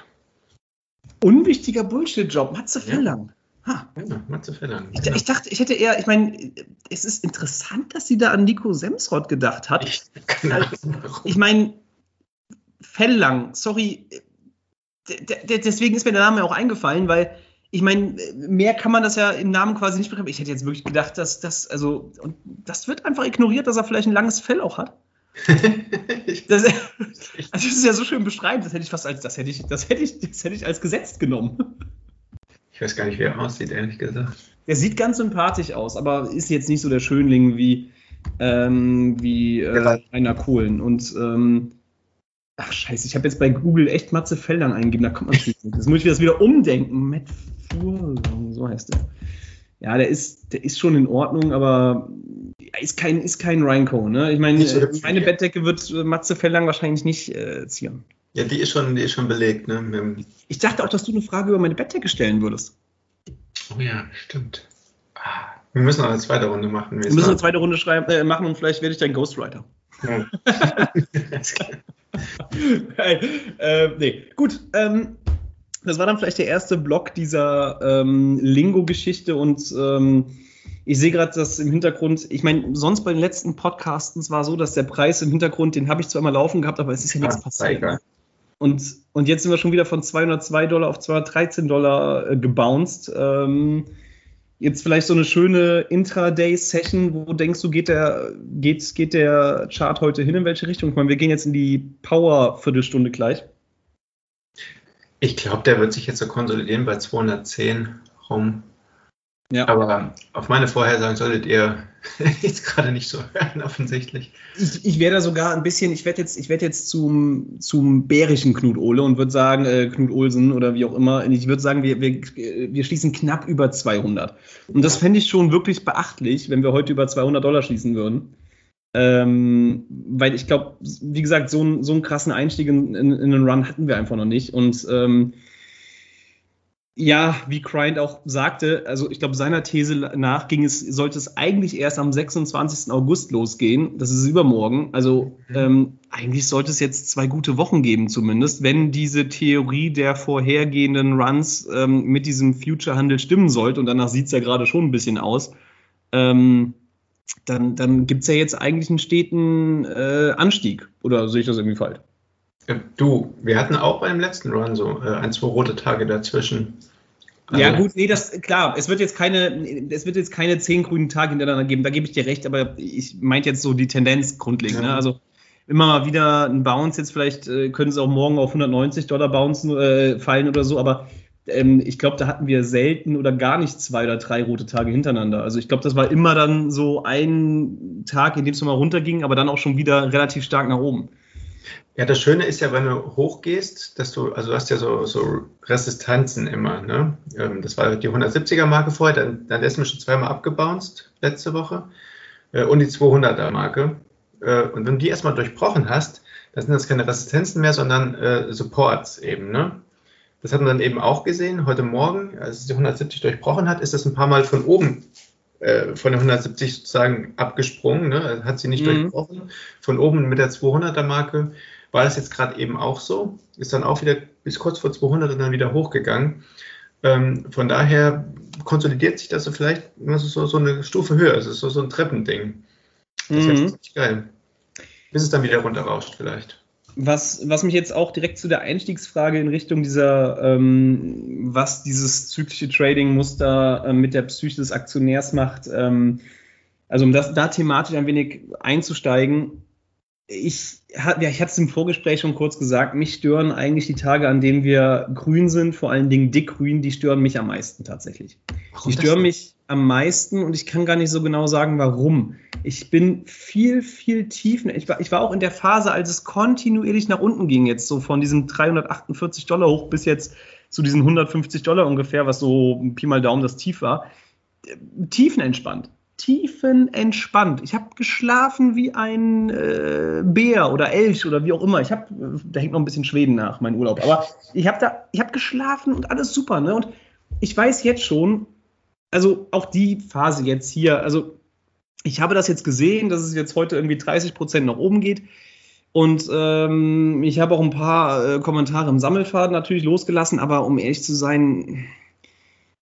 Unwichtiger Bullshit-Job, Matze Fellang. Ha. Ja, Matze Fellang. Ich, ich, dachte, ich hätte eher, ich meine, es ist interessant, dass sie da an Nico Semsrott gedacht hat. Ich, ich meine, Fellang, sorry, deswegen ist mir der Name auch eingefallen, weil ich meine, mehr kann man das ja im Namen quasi nicht bekommen. Ich hätte jetzt wirklich gedacht, dass das, also, und das wird einfach ignoriert, dass er vielleicht ein langes Fell auch hat. das, also das ist ja so schön beschreibend, das hätte ich fast als, das hätte ich, das hätte ich, das hätte ich als gesetzt genommen. Ich weiß gar nicht, wie er aussieht, ehrlich gesagt. Er sieht ganz sympathisch aus, aber ist jetzt nicht so der Schönling wie, ähm, wie äh, Rainer Kohlen. Und ähm, ach scheiße, ich habe jetzt bei Google echt Matze Feldern eingegeben, da kommt man nicht. Jetzt muss ich das wieder umdenken. Matt Furlong, so heißt der. Ja, der ist, der ist schon in Ordnung, aber ist kein, ist kein Reinco, ne? Ich meine, so meine Bettdecke wird Matze Fellang wahrscheinlich nicht äh, zieren. Ja, die ist schon, die ist schon belegt, ne? Ich dachte auch, dass du eine Frage über meine Bettdecke stellen würdest. Oh ja, stimmt. Ah, wir müssen noch eine zweite Runde machen. Wir müssen eine zweite Runde schreiben, äh, machen und vielleicht werde ich dein Ghostwriter. Ja. hey, äh, nee, gut. Ähm, das war dann vielleicht der erste Block dieser ähm, Lingo-Geschichte und ähm, ich sehe gerade, dass im Hintergrund, ich meine, sonst bei den letzten Podcasts war so, dass der Preis im Hintergrund, den habe ich zwar mal laufen gehabt, aber es ist ja nichts ah, passiert. Ne? Und, und jetzt sind wir schon wieder von 202 Dollar auf 213 Dollar äh, gebounced. Ähm, jetzt vielleicht so eine schöne Intraday-Session, wo denkst du, geht der, geht, geht der Chart heute hin, in welche Richtung? Ich meine, wir gehen jetzt in die Power-Viertelstunde gleich. Ich glaube, der wird sich jetzt so konsolidieren bei 210 rum. Ja. Aber auf meine Vorhersagen solltet ihr jetzt gerade nicht so hören, offensichtlich. Ich, ich werde sogar ein bisschen, ich werde jetzt, ich werde jetzt zum, zum bärischen Knut Ole und würde sagen, äh, Knut Olsen oder wie auch immer, ich würde sagen, wir, wir, wir schließen knapp über 200. Und das fände ich schon wirklich beachtlich, wenn wir heute über 200 Dollar schließen würden. Ähm, weil ich glaube, wie gesagt, so, so einen krassen Einstieg in, in, in, einen Run hatten wir einfach noch nicht. Und ähm, ja, wie Grind auch sagte, also ich glaube, seiner These nach ging es, sollte es eigentlich erst am 26. August losgehen. Das ist übermorgen. Also mhm. ähm, eigentlich sollte es jetzt zwei gute Wochen geben, zumindest, wenn diese Theorie der vorhergehenden Runs ähm, mit diesem Future-Handel stimmen sollte. Und danach sieht es ja gerade schon ein bisschen aus. Ähm, dann, dann gibt es ja jetzt eigentlich einen steten äh, Anstieg. Oder sehe ich das irgendwie falsch? Du, wir hatten auch beim letzten Run so äh, ein, zwei rote Tage dazwischen. Also, ja, gut, nee, das klar, es wird jetzt keine, es wird jetzt keine zehn grünen Tage hintereinander geben, da gebe ich dir recht, aber ich meinte jetzt so die Tendenz grundlegend. Ne? Ja. Ne? Also immer mal wieder ein Bounce, jetzt vielleicht äh, können sie auch morgen auf 190 Dollar bouncen, äh, fallen oder so, aber ähm, ich glaube, da hatten wir selten oder gar nicht zwei oder drei rote Tage hintereinander. Also ich glaube, das war immer dann so ein Tag, in dem es nochmal runterging, aber dann auch schon wieder relativ stark nach oben. Ja, das Schöne ist ja, wenn du hochgehst, dass du, also du hast ja so, so Resistanzen immer. Ne? Ähm, das war die 170er Marke vorher, dann, dann ist mir schon zweimal abgebounced letzte Woche äh, und die 200er Marke. Äh, und wenn du die erstmal durchbrochen hast, dann sind das keine Resistenzen mehr, sondern äh, Supports eben. Ne? Das hat man dann eben auch gesehen. Heute Morgen, als es die 170 durchbrochen hat, ist das ein paar Mal von oben äh, von der 170 sozusagen abgesprungen. Ne? Hat sie nicht mhm. durchbrochen. Von oben mit der 200er Marke war das jetzt gerade eben auch so. Ist dann auch wieder bis kurz vor 200 und dann wieder hochgegangen. Ähm, von daher konsolidiert sich das so vielleicht so, so eine Stufe höher. Es ist so, so ein Treppending. Das mhm. ist jetzt geil. Bis es dann wieder runterrauscht vielleicht. Was, was mich jetzt auch direkt zu der Einstiegsfrage in Richtung dieser, ähm, was dieses zyklische Trading-Muster äh, mit der Psyche des Aktionärs macht, ähm, also um das da thematisch ein wenig einzusteigen, ich, ja, ich hatte es im Vorgespräch schon kurz gesagt, mich stören eigentlich die Tage, an denen wir grün sind, vor allen Dingen dickgrün, die stören mich am meisten tatsächlich. Warum die stören mich am meisten und ich kann gar nicht so genau sagen, warum. Ich bin viel, viel tiefer. Ich war, ich war auch in der Phase, als es kontinuierlich nach unten ging, jetzt so von diesen 348 Dollar hoch bis jetzt zu diesen 150 Dollar ungefähr, was so Pi mal Daumen das Tief war. Tiefenentspannt tiefenentspannt. Ich habe geschlafen wie ein äh, Bär oder Elch oder wie auch immer. Ich habe, da hängt noch ein bisschen Schweden nach, mein Urlaub. Aber ich habe da, ich habe geschlafen und alles super. Ne? Und ich weiß jetzt schon, also auch die Phase jetzt hier, also ich habe das jetzt gesehen, dass es jetzt heute irgendwie 30 Prozent nach oben geht. Und ähm, ich habe auch ein paar äh, Kommentare im Sammelfaden natürlich losgelassen, aber um ehrlich zu sein,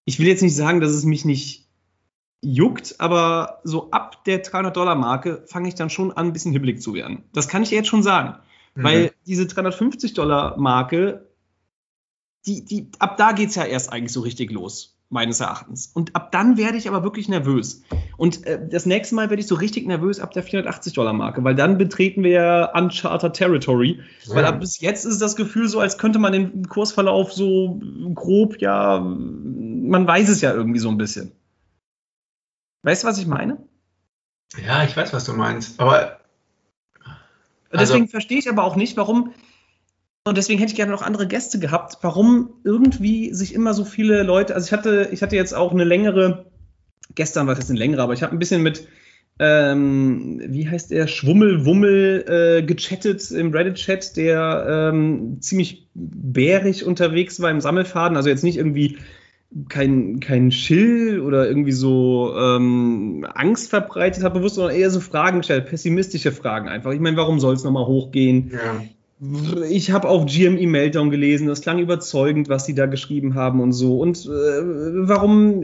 ich will jetzt nicht sagen, dass es mich nicht juckt, aber so ab der 300-Dollar-Marke fange ich dann schon an, ein bisschen hibbelig zu werden. Das kann ich jetzt schon sagen. Mhm. Weil diese 350-Dollar-Marke, die, die, ab da geht es ja erst eigentlich so richtig los meines Erachtens. Und ab dann werde ich aber wirklich nervös. Und äh, das nächste Mal werde ich so richtig nervös ab der 480-Dollar-Marke, weil dann betreten wir ja Uncharted Territory. Ja. Weil ab bis jetzt ist das Gefühl so, als könnte man den Kursverlauf so grob, ja, man weiß es ja irgendwie so ein bisschen. Weißt du, was ich meine? Ja, ich weiß, was du meinst. Aber. Also, deswegen verstehe ich aber auch nicht, warum und deswegen hätte ich gerne noch andere Gäste gehabt, warum irgendwie sich immer so viele Leute, also ich hatte, ich hatte jetzt auch eine längere, gestern war es jetzt eine längere, aber ich habe ein bisschen mit, ähm, wie heißt der, Schwummelwummel äh, gechattet im Reddit-Chat, der ähm, ziemlich bärig unterwegs war im Sammelfaden, also jetzt nicht irgendwie kein, kein Schill oder irgendwie so ähm, Angst verbreitet hat, bewusst, sondern eher so Fragen gestellt, pessimistische Fragen einfach. Ich meine, warum soll es nochmal hochgehen? Ja ich habe auch GME Meltdown gelesen, das klang überzeugend, was sie da geschrieben haben und so. Und äh, warum,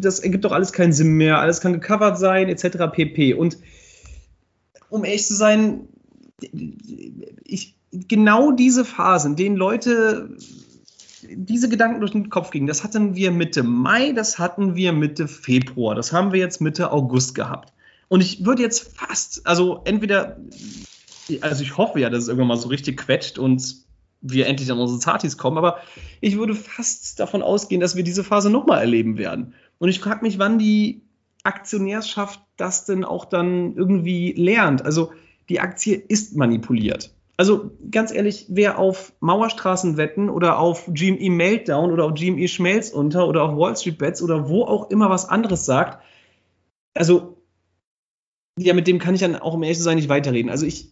das ergibt doch alles keinen Sinn mehr, alles kann gecovert sein, etc. pp. Und um ehrlich zu sein, ich, genau diese Phasen, denen Leute diese Gedanken durch den Kopf gingen, das hatten wir Mitte Mai, das hatten wir Mitte Februar, das haben wir jetzt Mitte August gehabt. Und ich würde jetzt fast, also entweder also ich hoffe ja, dass es irgendwann mal so richtig quetscht und wir endlich an unsere Zatis kommen, aber ich würde fast davon ausgehen, dass wir diese Phase nochmal erleben werden. Und ich frage mich, wann die Aktionärschaft das denn auch dann irgendwie lernt. Also die Aktie ist manipuliert. Also ganz ehrlich, wer auf Mauerstraßen wetten oder auf GME Meltdown oder auf GME Schmelz unter oder auf Wall Street Bets oder wo auch immer was anderes sagt, also ja, mit dem kann ich dann auch um ehrlich sein nicht weiterreden. Also ich,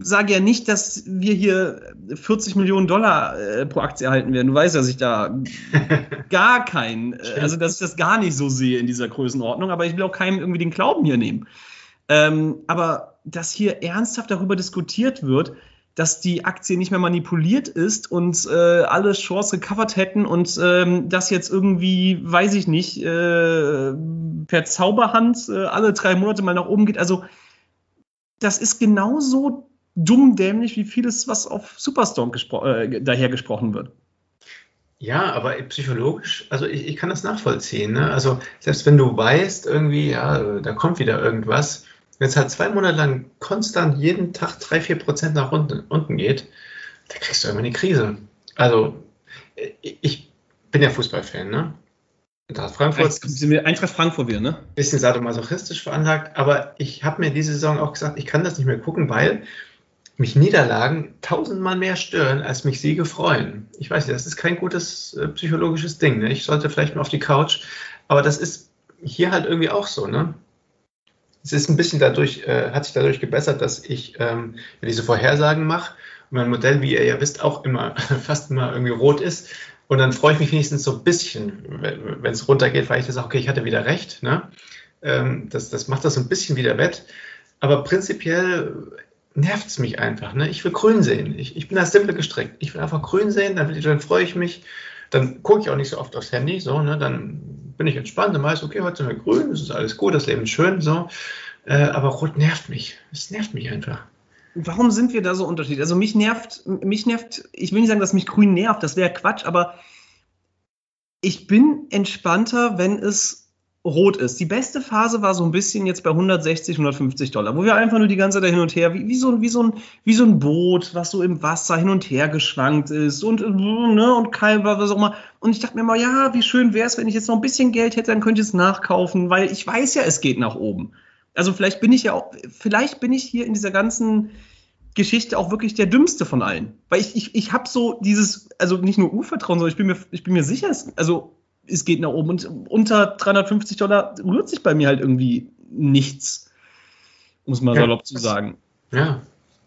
sage ja nicht, dass wir hier 40 Millionen Dollar äh, pro Aktie erhalten werden. Du weißt, dass ich da gar kein, äh, also dass ich das gar nicht so sehe in dieser Größenordnung, aber ich will auch keinem irgendwie den Glauben hier nehmen. Ähm, aber dass hier ernsthaft darüber diskutiert wird, dass die Aktie nicht mehr manipuliert ist und äh, alle Shorts gecovert hätten und ähm, das jetzt irgendwie, weiß ich nicht, äh, per Zauberhand äh, alle drei Monate mal nach oben geht. Also das ist genauso dumm dämlich wie vieles, was auf Superstorm gespro äh, daher gesprochen wird. Ja, aber psychologisch, also ich, ich kann das nachvollziehen. Ne? Also selbst wenn du weißt, irgendwie, ja, da kommt wieder irgendwas, wenn es halt zwei Monate lang konstant jeden Tag drei, vier Prozent nach unten, unten geht, da kriegst du irgendwann eine Krise. Also ich bin ja Fußballfan, ne? Eintracht Frankfurt. Eintracht Frankfurt wieder, ne? Bisschen sadomasochistisch veranlagt, aber ich habe mir diese Saison auch gesagt, ich kann das nicht mehr gucken, weil mich Niederlagen tausendmal mehr stören, als mich Siege freuen. Ich weiß nicht, das ist kein gutes äh, psychologisches Ding. Ne? Ich sollte vielleicht mal auf die Couch, aber das ist hier halt irgendwie auch so. Ne? Es ist ein bisschen dadurch, äh, hat sich dadurch gebessert, dass ich ähm, diese Vorhersagen mache und mein Modell, wie ihr ja wisst, auch immer fast immer irgendwie rot ist. Und dann freue ich mich wenigstens so ein bisschen, wenn es runtergeht, weil ich das sage, okay, ich hatte wieder recht. Ne? Ähm, das, das macht das so ein bisschen wieder wett. Aber prinzipiell nervt es mich einfach. Ne? Ich will grün sehen. Ich, ich bin da simple gestrickt. Ich will einfach grün sehen, dann, ich, dann freue ich mich. Dann gucke ich auch nicht so oft aufs Handy. So, ne? Dann bin ich entspannt und weiß, okay, heute sind wir grün, das ist alles gut, das Leben ist schön. So. Äh, aber rot nervt mich. Es nervt mich einfach. Warum sind wir da so unterschiedlich? Also mich nervt, mich nervt, ich will nicht sagen, dass mich grün nervt, das wäre Quatsch, aber ich bin entspannter, wenn es rot ist. Die beste Phase war so ein bisschen jetzt bei 160, 150 Dollar, wo wir einfach nur die ganze Zeit hin und her, wie, wie, so, wie, so, ein, wie so ein Boot, was so im Wasser hin und her geschwankt ist und, ne, und kein, was auch immer. Und ich dachte mir mal, ja, wie schön wäre es, wenn ich jetzt noch ein bisschen Geld hätte, dann könnte ich es nachkaufen, weil ich weiß ja, es geht nach oben. Also vielleicht bin ich ja auch, vielleicht bin ich hier in dieser ganzen Geschichte auch wirklich der dümmste von allen. Weil ich, ich, ich habe so dieses, also nicht nur Urvertrauen, sondern ich bin mir, ich bin mir sicher, es, also es geht nach oben. Und unter 350 Dollar rührt sich bei mir halt irgendwie nichts, um es mal ja. salopp zu sagen. Ja.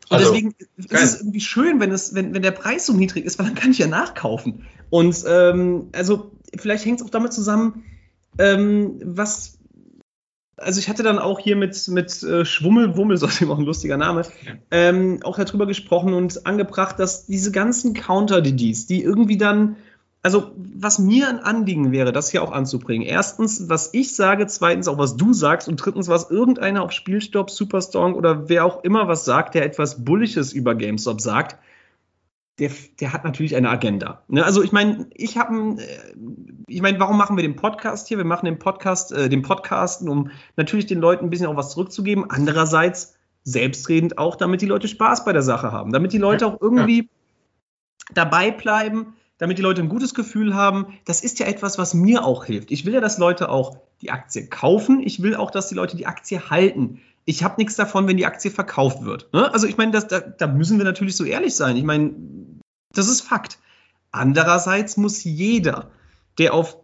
Und also, deswegen ist es irgendwie schön, wenn, es, wenn, wenn der Preis so niedrig ist, weil dann kann ich ja nachkaufen. Und ähm, also vielleicht hängt es auch damit zusammen, ähm, was, also ich hatte dann auch hier mit, mit äh, Schwummelwummel, so ist eben auch ein lustiger Name, ähm, auch darüber gesprochen und angebracht, dass diese ganzen Counter-DDs, die irgendwie dann also was mir ein Anliegen wäre, das hier auch anzubringen. Erstens, was ich sage, zweitens auch, was du sagst und drittens, was irgendeiner auf Spielstopp, Superstrong oder wer auch immer was sagt, der etwas Bullisches über GameStop sagt, der, der hat natürlich eine Agenda. Ne? Also ich meine, ich habe, äh, ich meine, warum machen wir den Podcast hier? Wir machen den Podcast, äh, den Podcasten, um natürlich den Leuten ein bisschen auch was zurückzugeben. Andererseits selbstredend auch, damit die Leute Spaß bei der Sache haben, damit die Leute auch irgendwie ja. dabei bleiben damit die Leute ein gutes Gefühl haben. Das ist ja etwas, was mir auch hilft. Ich will ja, dass Leute auch die Aktie kaufen. Ich will auch, dass die Leute die Aktie halten. Ich habe nichts davon, wenn die Aktie verkauft wird. Ne? Also ich meine, da, da müssen wir natürlich so ehrlich sein. Ich meine, das ist Fakt. Andererseits muss jeder, der auf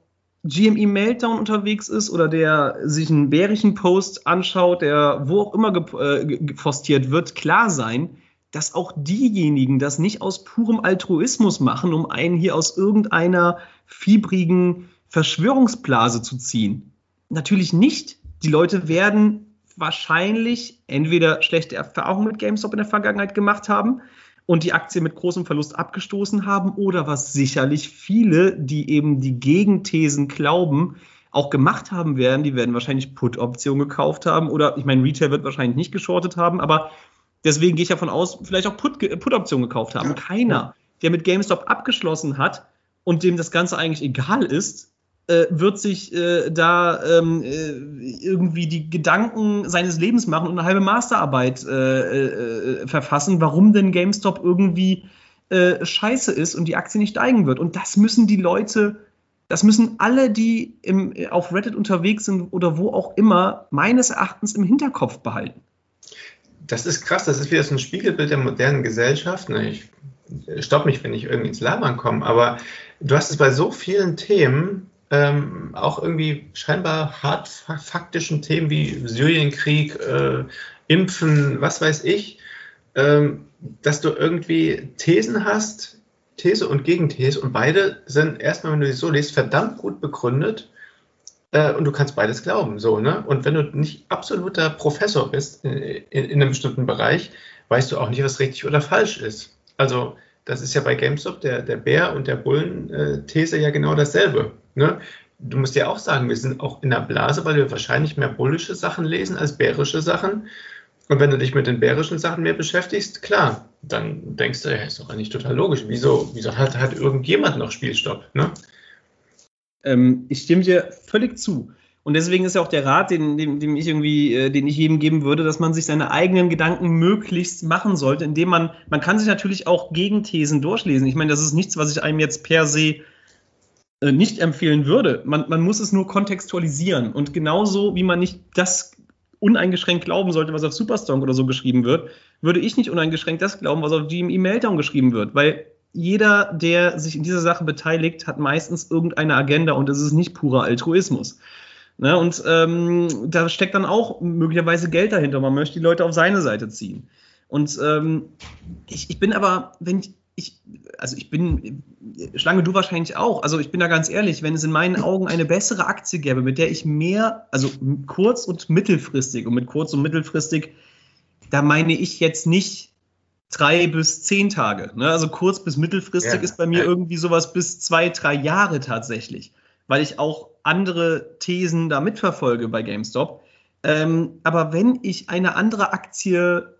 GME Meltdown unterwegs ist oder der sich einen bärischen Post anschaut, der wo auch immer gepostiert äh, wird, klar sein, dass auch diejenigen das nicht aus purem Altruismus machen, um einen hier aus irgendeiner fiebrigen Verschwörungsblase zu ziehen. Natürlich nicht. Die Leute werden wahrscheinlich entweder schlechte Erfahrungen mit GameStop in der Vergangenheit gemacht haben und die Aktie mit großem Verlust abgestoßen haben oder was sicherlich viele, die eben die Gegenthesen glauben, auch gemacht haben werden. Die werden wahrscheinlich Put-Optionen gekauft haben oder ich meine, Retail wird wahrscheinlich nicht geschortet haben, aber Deswegen gehe ich davon aus, vielleicht auch Put-Optionen gekauft haben. Keiner, der mit GameStop abgeschlossen hat und dem das Ganze eigentlich egal ist, wird sich äh, da ähm, äh, irgendwie die Gedanken seines Lebens machen und eine halbe Masterarbeit äh, äh, verfassen, warum denn GameStop irgendwie äh, scheiße ist und die Aktie nicht steigen wird. Und das müssen die Leute, das müssen alle, die im, auf Reddit unterwegs sind oder wo auch immer, meines Erachtens im Hinterkopf behalten das ist krass, das ist wieder so ein Spiegelbild der modernen Gesellschaft. Ne? Ich stopp mich, wenn ich irgendwie ins Labern komme, aber du hast es bei so vielen Themen, ähm, auch irgendwie scheinbar hart faktischen Themen wie Syrienkrieg, äh, Impfen, was weiß ich, ähm, dass du irgendwie Thesen hast, These und Gegenthese und beide sind erstmal, wenn du sie so liest, verdammt gut begründet äh, und du kannst beides glauben, so, ne? Und wenn du nicht absoluter Professor bist in, in, in, einem bestimmten Bereich, weißt du auch nicht, was richtig oder falsch ist. Also, das ist ja bei GameStop der, der Bär- und der Bullen-These ja genau dasselbe. Ne? Du musst ja auch sagen, wir sind auch in der Blase, weil wir wahrscheinlich mehr bullische Sachen lesen als bärische Sachen. Und wenn du dich mit den bärischen Sachen mehr beschäftigst, klar, dann denkst du, ja, ist doch eigentlich total logisch. Wieso, wieso hat, hat irgendjemand noch Spielstopp? Ne? Ähm, ich stimme dir völlig zu. Und deswegen ist ja auch der Rat, den, den, den, ich irgendwie, äh, den ich jedem geben würde, dass man sich seine eigenen Gedanken möglichst machen sollte, indem man, man kann sich natürlich auch Gegenthesen durchlesen. Ich meine, das ist nichts, was ich einem jetzt per se nicht empfehlen würde. Man, man muss es nur kontextualisieren. Und genauso wie man nicht das uneingeschränkt glauben sollte, was auf Superstrong oder so geschrieben wird, würde ich nicht uneingeschränkt das glauben, was auf GME Meltdown geschrieben wird. Weil jeder, der sich in dieser Sache beteiligt, hat meistens irgendeine Agenda und es ist nicht purer Altruismus. Ne, und ähm, da steckt dann auch möglicherweise Geld dahinter. Man möchte die Leute auf seine Seite ziehen. Und ähm, ich, ich bin aber, wenn ich, ich, also ich bin, Schlange, du wahrscheinlich auch. Also ich bin da ganz ehrlich, wenn es in meinen Augen eine bessere Aktie gäbe, mit der ich mehr, also kurz- und mittelfristig, und mit kurz- und mittelfristig, da meine ich jetzt nicht drei bis zehn Tage. Ne? Also kurz bis mittelfristig ja. ist bei mir irgendwie sowas bis zwei, drei Jahre tatsächlich, weil ich auch andere Thesen da mitverfolge bei GameStop. Ähm, aber wenn ich eine andere Aktie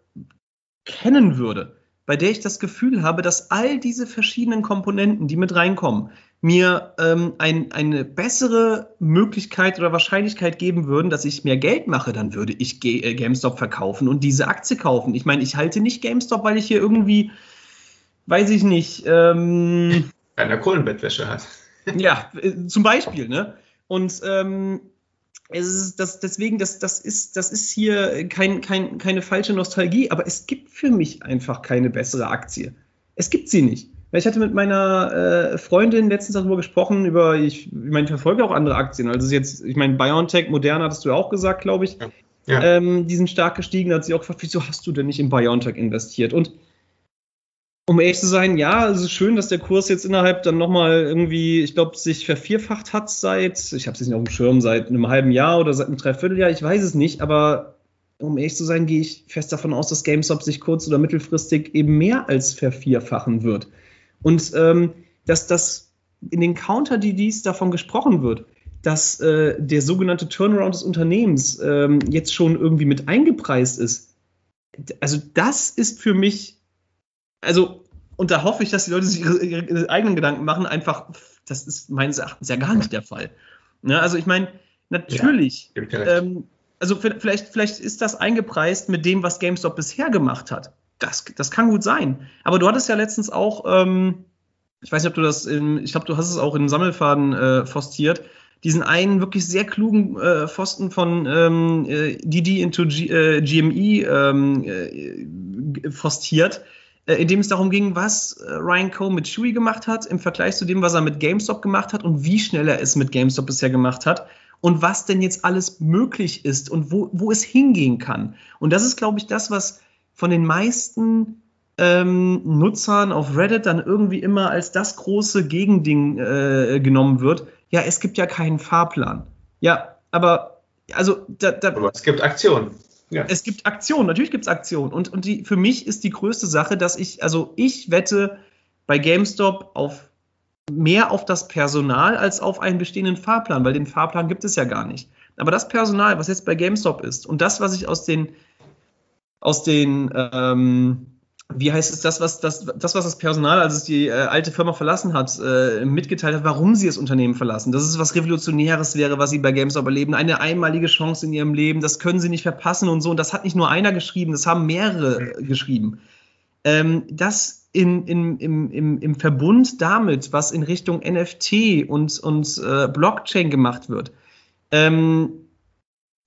kennen würde, bei der ich das Gefühl habe, dass all diese verschiedenen Komponenten, die mit reinkommen, mir ähm, ein, eine bessere Möglichkeit oder Wahrscheinlichkeit geben würden, dass ich mehr Geld mache, dann würde ich G äh, GameStop verkaufen und diese Aktie kaufen. Ich meine, ich halte nicht GameStop, weil ich hier irgendwie, weiß ich nicht, ähm, einer Kohlenbettwäsche hat. ja, äh, zum Beispiel, ne? Und ähm, es ist das, deswegen, das, das, ist, das ist hier kein, kein, keine falsche Nostalgie, aber es gibt für mich einfach keine bessere Aktie. Es gibt sie nicht. Ich hatte mit meiner äh, Freundin letztens darüber gesprochen, über, ich, ich meine, ich verfolge auch andere Aktien. Also jetzt, ich meine, BioNTech, Moderna hattest du ja auch gesagt, glaube ich. Ja. Ja. Ähm, die sind stark gestiegen, da hat sie auch gefragt, wieso hast du denn nicht in BioNTech investiert? Und um ehrlich zu sein, ja, es ist schön, dass der Kurs jetzt innerhalb dann nochmal irgendwie, ich glaube, sich vervierfacht hat seit, ich habe es nicht auf dem Schirm, seit einem halben Jahr oder seit einem Dreivierteljahr, ich weiß es nicht, aber um ehrlich zu sein, gehe ich fest davon aus, dass GameStop sich kurz- oder mittelfristig eben mehr als vervierfachen wird. Und ähm, dass das in den Counter-DDs davon gesprochen wird, dass äh, der sogenannte Turnaround des Unternehmens ähm, jetzt schon irgendwie mit eingepreist ist. Also das ist für mich, also und da hoffe ich, dass die Leute sich ihre, ihre eigenen Gedanken machen, einfach, das ist meines Erachtens ja gar nicht der Fall. Ne, also ich meine, natürlich, ja, ähm, also vielleicht, vielleicht ist das eingepreist mit dem, was GameStop bisher gemacht hat. Das, das kann gut sein. Aber du hattest ja letztens auch, ähm, ich weiß nicht, ob du das in, ich glaube, du hast es auch in Sammelfaden äh, forstiert, diesen einen wirklich sehr klugen äh, Pfosten von ähm, DD äh, into G, äh, GME ähm, äh, forstiert, äh, in dem es darum ging, was äh, Ryan Coe mit Chewie gemacht hat im Vergleich zu dem, was er mit GameStop gemacht hat und wie schnell er es mit GameStop bisher gemacht hat und was denn jetzt alles möglich ist und wo, wo es hingehen kann. Und das ist, glaube ich, das, was von den meisten ähm, Nutzern auf Reddit dann irgendwie immer als das große Gegending äh, genommen wird. Ja, es gibt ja keinen Fahrplan. Ja, aber also da, da, aber es gibt Aktionen. Ja. Es gibt Aktionen, natürlich gibt es Aktionen. Und, und die, für mich ist die größte Sache, dass ich, also ich wette bei GameStop auf mehr auf das Personal als auf einen bestehenden Fahrplan, weil den Fahrplan gibt es ja gar nicht. Aber das Personal, was jetzt bei GameStop ist und das, was ich aus den, aus den, ähm, wie heißt es, das, was das, das, was das Personal, als es die äh, alte Firma verlassen hat, äh, mitgeteilt hat, warum sie das Unternehmen verlassen. Das ist was Revolutionäres wäre, was sie bei GameStop erleben. Eine einmalige Chance in ihrem Leben, das können sie nicht verpassen und so. Und das hat nicht nur einer geschrieben, das haben mehrere geschrieben. Ähm, das in, in, im, im, im Verbund damit, was in Richtung NFT und, und äh, Blockchain gemacht wird, ähm,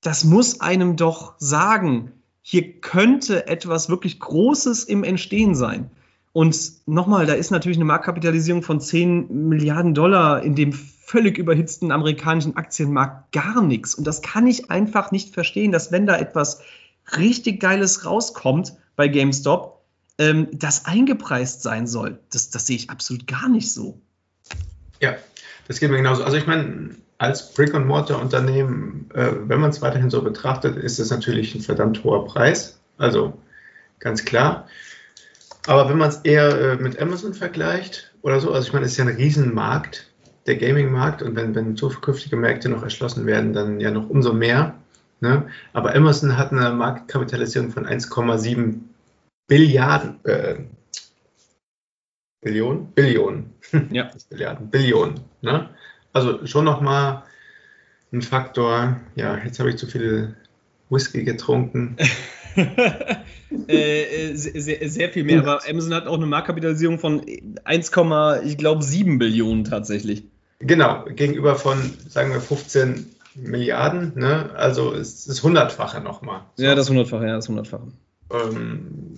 das muss einem doch sagen, hier könnte etwas wirklich Großes im Entstehen sein. Und nochmal, da ist natürlich eine Marktkapitalisierung von 10 Milliarden Dollar in dem völlig überhitzten amerikanischen Aktienmarkt gar nichts. Und das kann ich einfach nicht verstehen, dass wenn da etwas richtig Geiles rauskommt bei GameStop, ähm, das eingepreist sein soll. Das, das sehe ich absolut gar nicht so. Ja, das geht mir genauso. Also ich meine, als Brick-and-Mortar-Unternehmen, äh, wenn man es weiterhin so betrachtet, ist es natürlich ein verdammt hoher Preis. Also ganz klar. Aber wenn man es eher äh, mit Amazon vergleicht oder so, also ich meine, es ist ja ein Riesenmarkt, der Gaming-Markt, und wenn, wenn zukünftige Märkte noch erschlossen werden, dann ja noch umso mehr. Ne? Aber Amazon hat eine Marktkapitalisierung von 1,7 Billiarden, äh, Billionen? Billionen. Ja. Billiarden, Billionen. Ne? Also schon nochmal ein Faktor. Ja, jetzt habe ich zu viel Whisky getrunken. äh, sehr, sehr, viel mehr, aber Amazon hat auch eine Marktkapitalisierung von 1, ich glaube 7 Billionen tatsächlich. Genau, gegenüber von, sagen wir, 15 Milliarden. Ne? Also es ist Hundertfache nochmal. So. Ja, das Hundertfache, ja, das Hundertfache. Ähm,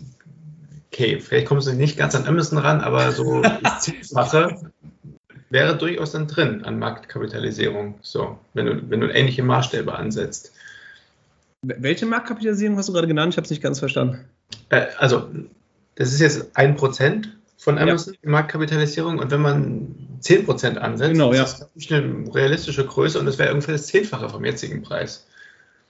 okay, vielleicht kommst du nicht ganz an Amazon ran, aber so das Zehnfache wäre durchaus dann drin an Marktkapitalisierung, so, wenn du, wenn du ähnliche Maßstäbe ansetzt. Welche Marktkapitalisierung hast du gerade genannt? Ich habe es nicht ganz verstanden. Äh, also, das ist jetzt ein Prozent von Amazon ja. Marktkapitalisierung und wenn man 10% ansetzt, genau, ja. ist das eine realistische Größe und das wäre ungefähr das Zehnfache vom jetzigen Preis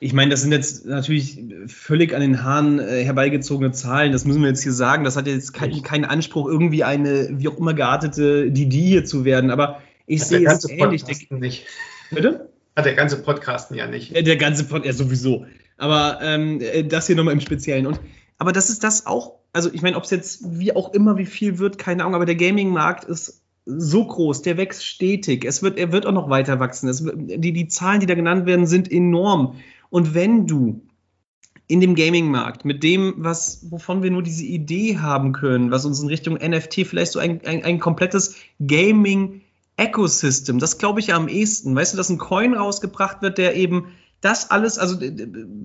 ich meine, das sind jetzt natürlich völlig an den Haaren äh, herbeigezogene Zahlen. Das müssen wir jetzt hier sagen. Das hat jetzt keinen kein Anspruch, irgendwie eine wie auch immer geartete DD hier zu werden. Aber ich sehe es ähnlich. Podcasten nicht. Bitte? Hat der ganze Podcasten ja nicht. Der ganze Podcast, ja sowieso. Aber ähm, das hier nochmal im Speziellen. Und, aber das ist das auch, also ich meine, ob es jetzt wie auch immer wie viel wird, keine Ahnung, aber der Gaming-Markt ist so groß, der wächst stetig. Es wird, er wird auch noch weiter wachsen. Es, die, die Zahlen, die da genannt werden, sind enorm. Und wenn du in dem Gaming-Markt mit dem, was, wovon wir nur diese Idee haben können, was uns in Richtung NFT vielleicht so ein, ein, ein komplettes Gaming Ecosystem, das glaube ich ja am ehesten. Weißt du, dass ein Coin rausgebracht wird, der eben das alles also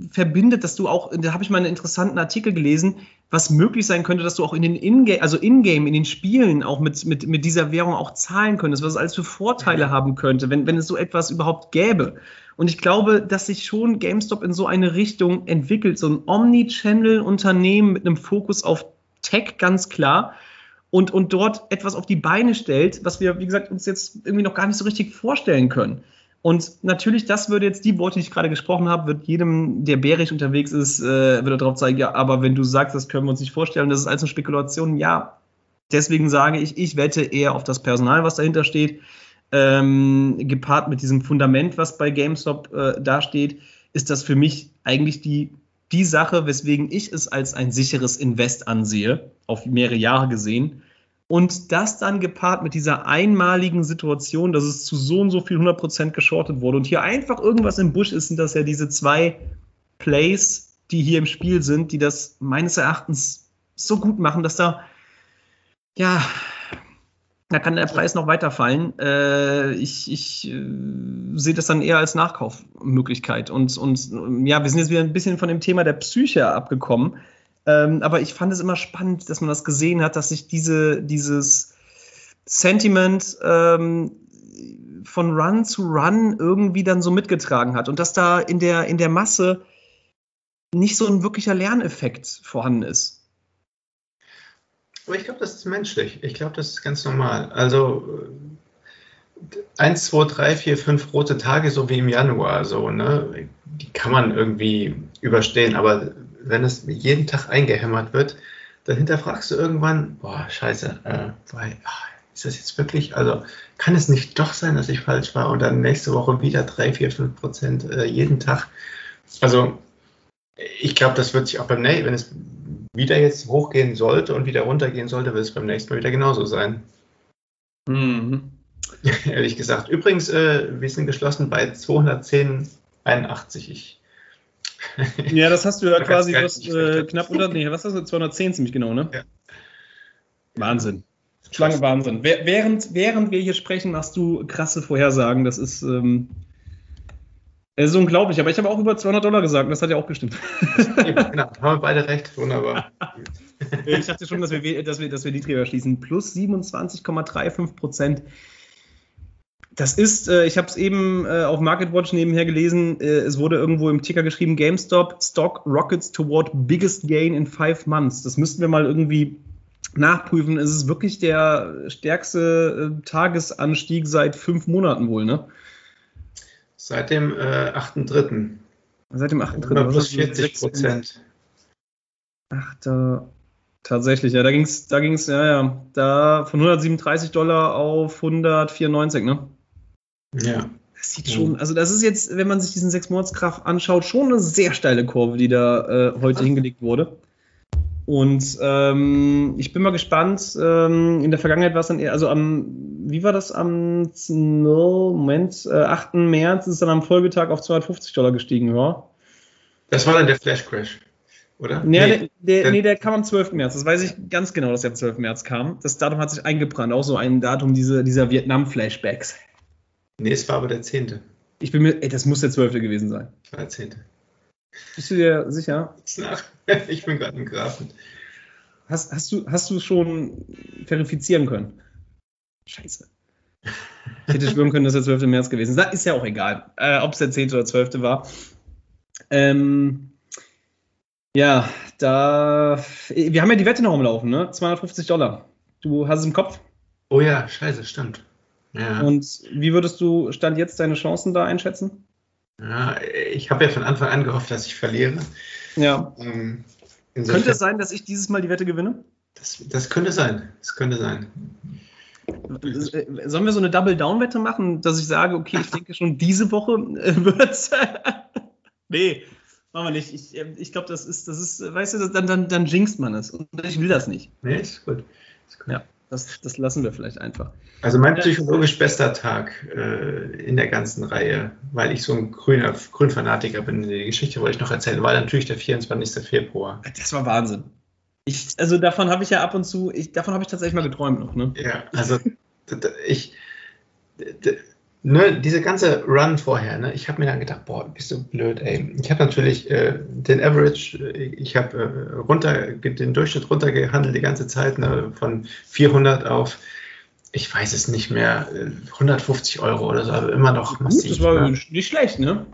verbindet, dass du auch, da habe ich mal einen interessanten Artikel gelesen, was möglich sein könnte, dass du auch in den Ingame, also in-game, in den Spielen auch mit, mit, mit dieser Währung auch zahlen könntest, was es alles für Vorteile mhm. haben könnte, wenn, wenn es so etwas überhaupt gäbe. Und ich glaube, dass sich schon GameStop in so eine Richtung entwickelt, so ein Omni-Channel-Unternehmen mit einem Fokus auf Tech, ganz klar. Und, und dort etwas auf die Beine stellt, was wir, wie gesagt, uns jetzt irgendwie noch gar nicht so richtig vorstellen können. Und natürlich, das würde jetzt die Worte, die ich gerade gesprochen habe, wird jedem, der bärig unterwegs ist, äh, würde darauf zeigen, ja, aber wenn du sagst, das können wir uns nicht vorstellen, das ist alles eine Spekulation, ja, Deswegen sage ich, ich wette eher auf das Personal, was dahinter steht. Ähm, gepaart mit diesem Fundament, was bei GameStop äh, dasteht, ist das für mich eigentlich die, die Sache, weswegen ich es als ein sicheres Invest ansehe, auf mehrere Jahre gesehen. Und das dann gepaart mit dieser einmaligen Situation, dass es zu so und so viel 100% geschortet wurde und hier einfach irgendwas im Busch ist, sind das ja diese zwei Plays, die hier im Spiel sind, die das meines Erachtens so gut machen, dass da, ja, da kann der Preis noch weiterfallen. Äh, ich ich äh, sehe das dann eher als Nachkaufmöglichkeit. Und, und ja, wir sind jetzt wieder ein bisschen von dem Thema der Psyche abgekommen. Ähm, aber ich fand es immer spannend, dass man das gesehen hat, dass sich diese, dieses Sentiment ähm, von Run zu Run irgendwie dann so mitgetragen hat und dass da in der, in der Masse nicht so ein wirklicher Lerneffekt vorhanden ist. Aber ich glaube, das ist menschlich. Ich glaube, das ist ganz normal. Also 1, 2, 3, 4, 5 rote Tage, so wie im Januar, so, ne? Die kann man irgendwie überstehen, aber wenn es jeden Tag eingehämmert wird, dann hinterfragst du irgendwann, boah, scheiße, äh, weil, ach, ist das jetzt wirklich, also kann es nicht doch sein, dass ich falsch war und dann nächste Woche wieder 3, 4, 5 Prozent äh, jeden Tag. Also ich glaube, das wird sich auch beim nächsten, wenn es wieder jetzt hochgehen sollte und wieder runtergehen sollte, wird es beim nächsten Mal wieder genauso sein. Mhm. Ehrlich gesagt. Übrigens, äh, wir sind geschlossen bei 210,81. Ich ja, das hast du ja quasi was, äh, knapp unter, nee, was hast du, 210 ziemlich genau, ne? Ja. Wahnsinn. Schlange Wahnsinn. Während, während wir hier sprechen, machst du krasse Vorhersagen. Das ist, ähm, das ist unglaublich. Aber ich habe auch über 200 Dollar gesagt und das hat ja auch gestimmt. genau, haben wir beide recht. Wunderbar. ich dachte schon, dass wir, dass wir, dass wir niedriger schließen. Plus 27,35 Prozent das ist, äh, ich habe es eben äh, auf MarketWatch nebenher gelesen, äh, es wurde irgendwo im Ticker geschrieben, GameStop Stock Rockets toward biggest gain in five months. Das müssten wir mal irgendwie nachprüfen. Es ist wirklich der stärkste äh, Tagesanstieg seit fünf Monaten wohl, ne? Seit dem äh, 8.3. Seit dem 8.3. Plus 40 Prozent. Ach, da, tatsächlich, ja, da ging es, da ging's, ja, ja, da von 137 Dollar auf 194, ne? Ja. Das sieht schon, also das ist jetzt, wenn man sich diesen sechs Monatskraft anschaut, schon eine sehr steile Kurve, die da äh, heute hingelegt wurde. Und ähm, ich bin mal gespannt. Ähm, in der Vergangenheit war es dann eher, also am, wie war das am no, Moment, äh, 8. März ist es dann am Folgetag auf 250 Dollar gestiegen, ja. Das war dann der Flash Crash, oder? Nee, nee, der, der, nee, der kam am 12. März. Das weiß ich ganz genau, dass der am 12. März kam. Das Datum hat sich eingebrannt, auch so ein Datum diese, dieser Vietnam-Flashbacks. Nee, es war aber der 10. Ich bin mir, ey, das muss der 12. gewesen sein. Das war der 10. Bist du dir sicher? Ich bin gerade im Grafen. Hast, hast, du, hast du schon verifizieren können? Scheiße. Ich hätte schwören können, dass der 12. März gewesen ist. Ist ja auch egal, äh, ob es der 10. oder 12. war. Ähm, ja, da. Wir haben ja die Wette noch umlaufen, ne? 250 Dollar. Du hast es im Kopf? Oh ja, scheiße, stimmt. Ja. Und wie würdest du Stand jetzt deine Chancen da einschätzen? Ja, ich habe ja von Anfang an gehofft, dass ich verliere. Ja. Ähm, könnte es sein, dass ich dieses Mal die Wette gewinne? Das, das könnte sein. Das könnte sein. Äh, sollen wir so eine Double-Down-Wette machen, dass ich sage, okay, ich denke schon diese Woche wird es. nee, machen wir nicht. Ich, äh, ich glaube, das ist, das ist, weißt du, dann, dann, dann jinxt man es. Und ich will das nicht. Nee, ist gut. Ist gut. Ja. Das, das lassen wir vielleicht einfach. Also mein psychologisch bester Tag äh, in der ganzen Reihe, weil ich so ein grüner Grünfanatiker bin. Die Geschichte wollte ich noch erzählen, war natürlich der 24. Februar. Das war Wahnsinn. Ich, also davon habe ich ja ab und zu, ich, davon habe ich tatsächlich mal geträumt noch. Ne? Ja, also ich, ne, diese ganze Run vorher, ne, ich habe mir dann gedacht, boah, bist du blöd, ey. Ich habe natürlich äh, den Average, ich habe äh, runter, den Durchschnitt runtergehandelt die ganze Zeit, ne, von 400 auf, ich weiß es nicht mehr, 150 Euro oder so, aber immer noch massiv. Das war ne? nicht schlecht, ne?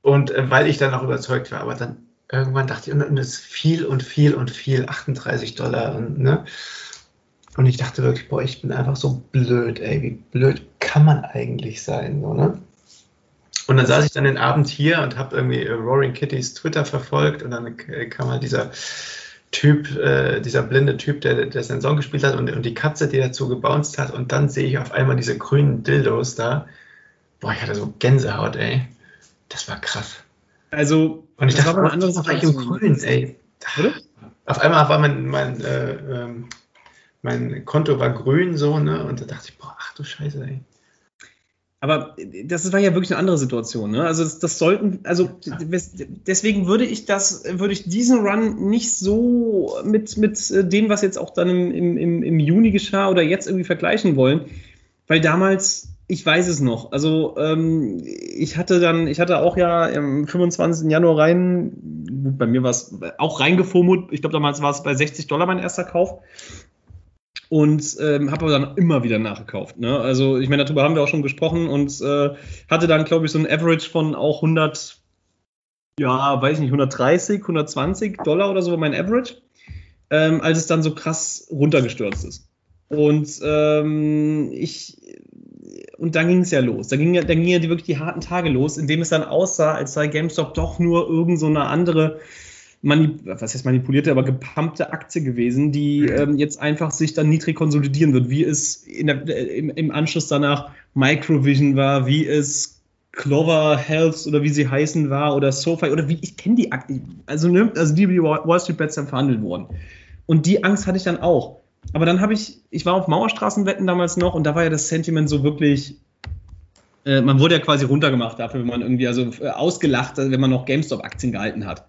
Und äh, weil ich dann auch überzeugt war, aber dann irgendwann dachte ich, und es viel und viel und viel, 38 Dollar, und, ne? Und ich dachte wirklich, boah, ich bin einfach so blöd, ey, wie blöd kann man eigentlich sein, so, ne? Und dann saß ich dann den Abend hier und habe irgendwie Roaring Kitties Twitter verfolgt und dann kam halt dieser Typ, äh, dieser blinde Typ, der, der seinen Song gespielt hat und, und die Katze, die dazu gebounced hat. Und dann sehe ich auf einmal diese grünen Dildos da. Boah, ich hatte so Gänsehaut, ey. Das war krass. Also, und ich dachte, war eine andere Sache. im Grün, ey. Oder? Auf einmal war mein, mein, äh, ähm, mein Konto war grün so, ne? Und da dachte ich, boah, ach du Scheiße, ey. Aber das war ja wirklich eine andere Situation. Ne? Also das, das, sollten, also deswegen würde ich das, würde ich diesen Run nicht so mit, mit dem, was jetzt auch dann im, im, im Juni geschah oder jetzt irgendwie vergleichen wollen, weil damals, ich weiß es noch, also ähm, ich hatte dann, ich hatte auch ja am 25. Januar rein, bei mir war es auch reingefummelt, ich glaube damals war es bei 60 Dollar mein erster Kauf und ähm, habe aber dann immer wieder nachgekauft. Ne? Also ich meine, darüber haben wir auch schon gesprochen und äh, hatte dann, glaube ich, so ein Average von auch 100, ja, weiß ich nicht, 130, 120 Dollar oder so mein Average, ähm, als es dann so krass runtergestürzt ist. Und ähm, ich und dann ging es ja los. Da ging ja, dann ging ja wirklich die harten Tage los, indem es dann aussah, als sei GameStop doch nur irgend so andere was heißt manipulierte, aber gepumpte Aktie gewesen, die mhm. ähm, jetzt einfach sich dann niedrig konsolidieren wird, wie es der, äh, im, im, Anschluss danach Microvision war, wie es Clover Health oder wie sie heißen war oder SoFi oder wie ich kenne die Aktien, also, ne, also die, die Wall Street Bets dann verhandelt wurden. Und die Angst hatte ich dann auch. Aber dann habe ich, ich war auf Mauerstraßenwetten damals noch und da war ja das Sentiment so wirklich, äh, man wurde ja quasi runtergemacht dafür, wenn man irgendwie, also äh, ausgelacht, wenn man noch GameStop-Aktien gehalten hat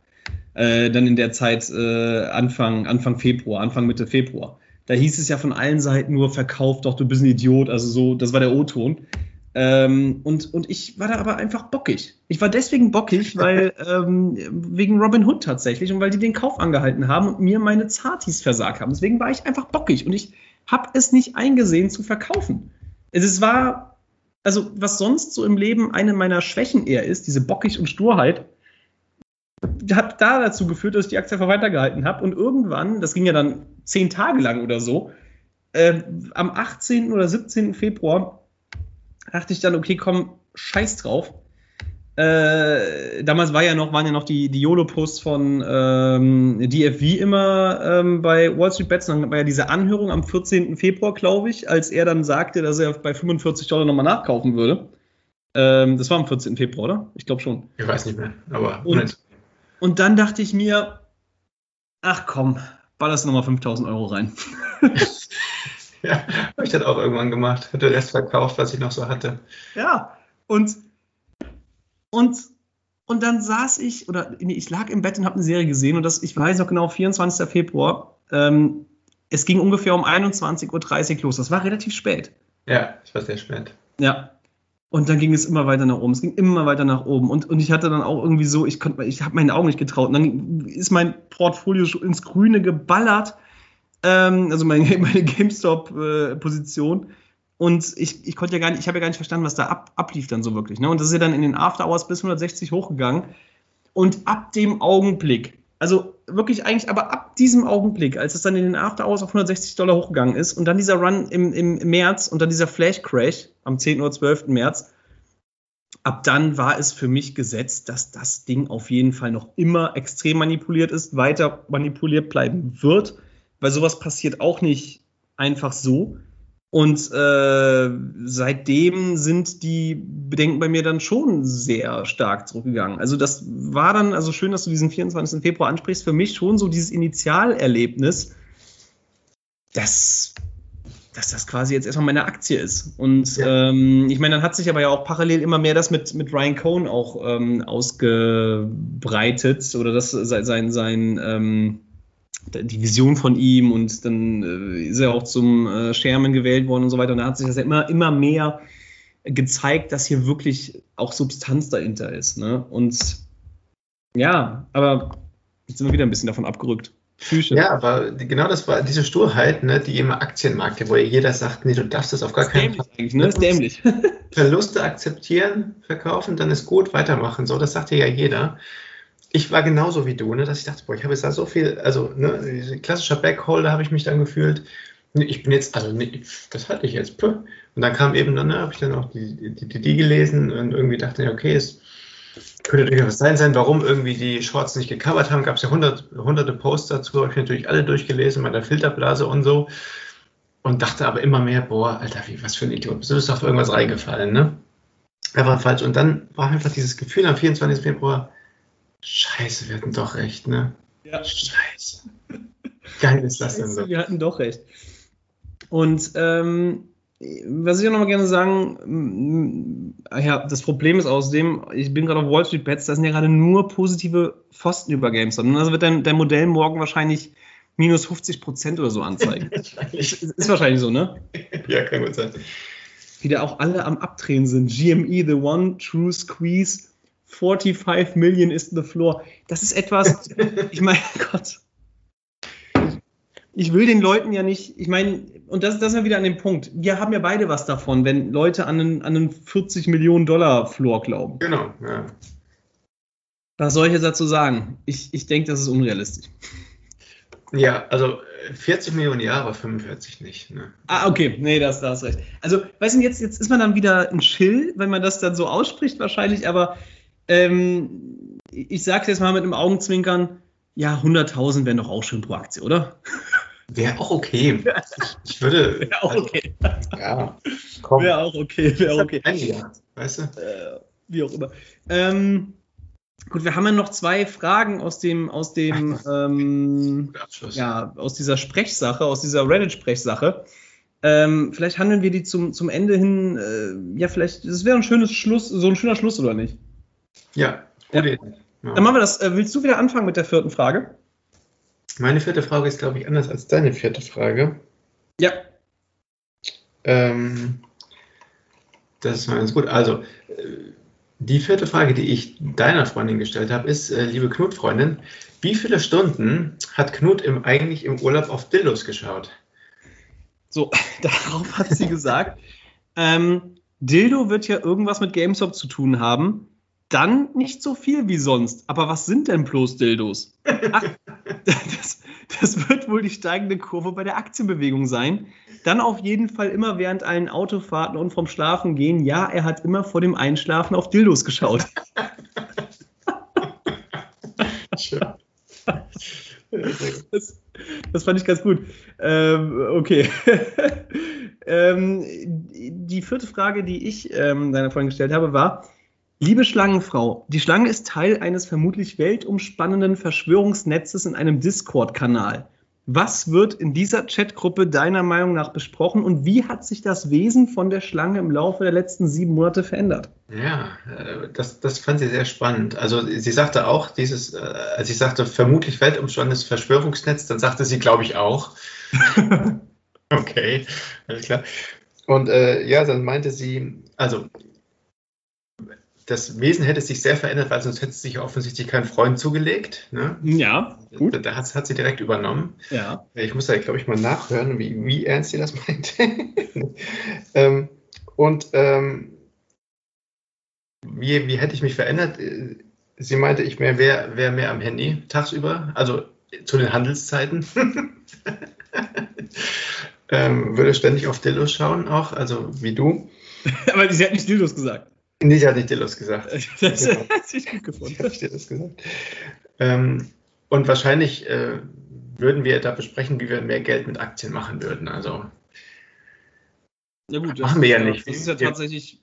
äh, dann in der Zeit äh, Anfang, Anfang Februar, Anfang Mitte Februar. Da hieß es ja von allen Seiten nur, verkauf doch, du bist ein Idiot. Also so, das war der O-Ton. Ähm, und, und ich war da aber einfach bockig. Ich war deswegen bockig, weil ähm, wegen Robin Hood tatsächlich und weil die den Kauf angehalten haben und mir meine Zartis versagt haben. Deswegen war ich einfach bockig und ich habe es nicht eingesehen zu verkaufen. Es war, also was sonst so im Leben eine meiner Schwächen eher ist, diese Bockig und Sturheit, hat da dazu geführt, dass ich die Aktie einfach weitergehalten habe. Und irgendwann, das ging ja dann zehn Tage lang oder so, äh, am 18. oder 17. Februar dachte ich dann, okay, komm, scheiß drauf. Äh, damals war ja noch, waren ja noch die, die YOLO-Posts von ähm, DFV immer ähm, bei Wall Street Bets. Dann war ja diese Anhörung am 14. Februar, glaube ich, als er dann sagte, dass er bei 45 Dollar nochmal nachkaufen würde. Ähm, das war am 14. Februar, oder? Ich glaube schon. Ich weiß nicht mehr, aber. Und, und dann dachte ich mir, ach komm, ballerst nochmal 5000 Euro rein. ja, habe ich das auch irgendwann gemacht. Hatte Rest verkauft, was ich noch so hatte. Ja, und, und, und dann saß ich, oder nee, ich lag im Bett und habe eine Serie gesehen und das, ich weiß noch genau, 24. Februar. Ähm, es ging ungefähr um 21.30 Uhr los. Das war relativ spät. Ja, es war sehr spät. Ja, und dann ging es immer weiter nach oben. Es ging immer weiter nach oben. Und, und ich hatte dann auch irgendwie so, ich konnte, ich habe meinen Augen nicht getraut. Und dann ist mein Portfolio ins Grüne geballert. Ähm, also meine, meine GameStop-Position. Äh, und ich, ich konnte ja gar nicht, ich habe ja gar nicht verstanden, was da ab, ablief dann so wirklich. Ne? Und das ist ja dann in den After Hours bis 160 hochgegangen. Und ab dem Augenblick, also wirklich eigentlich, aber ab diesem Augenblick, als es dann in den After Hours auf 160 Dollar hochgegangen ist und dann dieser Run im, im März und dann dieser Flash Crash am 10. oder 12. März, ab dann war es für mich gesetzt, dass das Ding auf jeden Fall noch immer extrem manipuliert ist, weiter manipuliert bleiben wird, weil sowas passiert auch nicht einfach so. Und äh, seitdem sind die Bedenken bei mir dann schon sehr stark zurückgegangen. Also das war dann, also schön, dass du diesen 24. Februar ansprichst, für mich schon so dieses Initialerlebnis, dass, dass das quasi jetzt erstmal meine Aktie ist. Und ja. ähm, ich meine, dann hat sich aber ja auch parallel immer mehr das mit, mit Ryan Cohn auch ähm, ausgebreitet oder das sein, sein ähm, die Vision von ihm und dann äh, ist er auch zum äh, Chairman gewählt worden und so weiter. Und da hat sich das ja immer, immer mehr gezeigt, dass hier wirklich auch Substanz dahinter ist. Ne? Und ja, aber jetzt sind wir wieder ein bisschen davon abgerückt. Füße. Ja, aber genau das war diese Sturheit, ne, die immer Aktienmarkt, wo jeder sagt, nee, du darfst das auf gar keinen Fall. Eigentlich, ne? Das ist dämlich. Verluste akzeptieren, verkaufen, dann ist gut, weitermachen. So, das sagt ja jeder ich war genauso wie du, ne, dass ich dachte, boah, ich habe jetzt da so viel, also ne, klassischer Backholder habe ich mich dann gefühlt. Ich bin jetzt, also nee, das hatte ich jetzt. Puh. Und dann kam eben dann, ne, habe ich dann auch die, die, die, die gelesen und irgendwie dachte ich, okay, ist, Könnte durchaus sein sein, warum irgendwie die Shorts nicht gecovert haben. Gab es ja hundert, hunderte Posts dazu, habe ich natürlich alle durchgelesen, mit der Filterblase und so. Und dachte aber immer mehr, boah, Alter, wie, was für ein Idiot. Du bist auf irgendwas reingefallen, ne? Einfach falsch. Und dann war einfach dieses Gefühl am 24. Februar, scheiße, wir hatten doch recht, ne? Ja. Scheiße. Geil ist das denn so. Wir hatten doch recht. Und ähm, was ich auch noch mal gerne sagen, mm, ja, das Problem ist außerdem, ich bin gerade auf Wall Street Bets, da sind ja gerade nur positive Pfosten über GameStop. Also wird dein, dein Modell morgen wahrscheinlich minus 50 Prozent oder so anzeigen. ist, ist wahrscheinlich so, ne? Ja, kann gut sein. Wie da auch alle am Abdrehen sind. GME, The One, True Squeeze, 45 Million is the floor. Das ist etwas, ich meine, Gott. Ich will den Leuten ja nicht, ich meine, und das, das ist ja wieder an dem Punkt. Wir haben ja beide was davon, wenn Leute an einen, an einen 40 Millionen Dollar Floor glauben. Genau, ja. Was soll ich jetzt dazu sagen? Ich, ich denke, das ist unrealistisch. Ja, also 40 Millionen ja, aber 45 nicht. Ne? Ah, okay, nee, das, da hast recht. Also, weißt du, jetzt, jetzt ist man dann wieder ein Chill, wenn man das dann so ausspricht, wahrscheinlich, aber ähm, ich sag's jetzt mal mit einem Augenzwinkern, ja, 100.000 wären doch auch schön pro Aktie, oder? Wäre auch okay. Ich, ich würde. Wäre auch okay. Ja, komm. Wäre auch okay, wäre auch okay. Eingegangen, weißt du? Äh, wie auch immer. Ähm, gut, wir haben ja noch zwei Fragen aus dem, aus dem, ähm, ja, aus dieser Sprechsache, aus dieser Reddit-Sprechsache. Ähm, vielleicht handeln wir die zum, zum Ende hin, äh, ja, vielleicht, das wäre ein schönes Schluss, so ein schöner Schluss, oder nicht? Ja. Ja. Dann machen wir das. Äh, willst du wieder anfangen mit der vierten Frage? Meine vierte Frage ist, glaube ich, anders als deine vierte Frage. Ja. Ähm, das ist mal ganz gut. Also, äh, die vierte Frage, die ich deiner Freundin gestellt habe, ist, äh, liebe Knut-Freundin, wie viele Stunden hat Knut im, eigentlich im Urlaub auf Dildos geschaut? So, darauf hat sie gesagt, ähm, Dildo wird ja irgendwas mit GameStop zu tun haben dann nicht so viel wie sonst. Aber was sind denn bloß Dildos? Ach, das, das, wird wohl die steigende Kurve bei der Aktienbewegung sein. Dann auf jeden Fall immer während allen Autofahrten und vom Schlafen gehen. Ja, er hat immer vor dem Einschlafen auf Dildos geschaut. Das, das, fand ich ganz gut. Ähm, okay. ähm, die vierte Frage, die ich ähm, deiner Freundin gestellt habe, war, Liebe Schlangenfrau, die Schlange ist Teil eines vermutlich weltumspannenden Verschwörungsnetzes in einem Discord-Kanal. Was wird in dieser Chatgruppe deiner Meinung nach besprochen und wie hat sich das Wesen von der Schlange im Laufe der letzten sieben Monate verändert? Ja, äh, das, das fand sie sehr spannend. Also sie sagte auch, dieses, äh, als ich sagte, vermutlich weltumspannendes Verschwörungsnetz, dann sagte sie, glaube ich, auch. okay, alles klar. Und äh, ja, dann meinte sie, also das Wesen hätte sich sehr verändert, weil sonst hätte sich offensichtlich kein Freund zugelegt. Ne? Ja, gut. Da, da hat, hat, sie direkt übernommen. Ja. Ich muss da, glaube ich, mal nachhören, wie, wie ernst sie das meinte. ähm, und ähm, wie, wie hätte ich mich verändert? Sie meinte, ich wäre wär, wär mehr am Handy tagsüber, also zu den Handelszeiten. ähm, würde ständig auf Dildos schauen, auch, also wie du. Aber sie hat nicht Dildos gesagt. Nee, sie hat nicht Dillos gesagt. Das genau. hat sich gut gefunden. Ich habe das gesagt. Ähm, und wahrscheinlich äh, würden wir da besprechen, wie wir mehr Geld mit Aktien machen würden. Also ja gut, machen wir ja nicht. Das ist ja tatsächlich,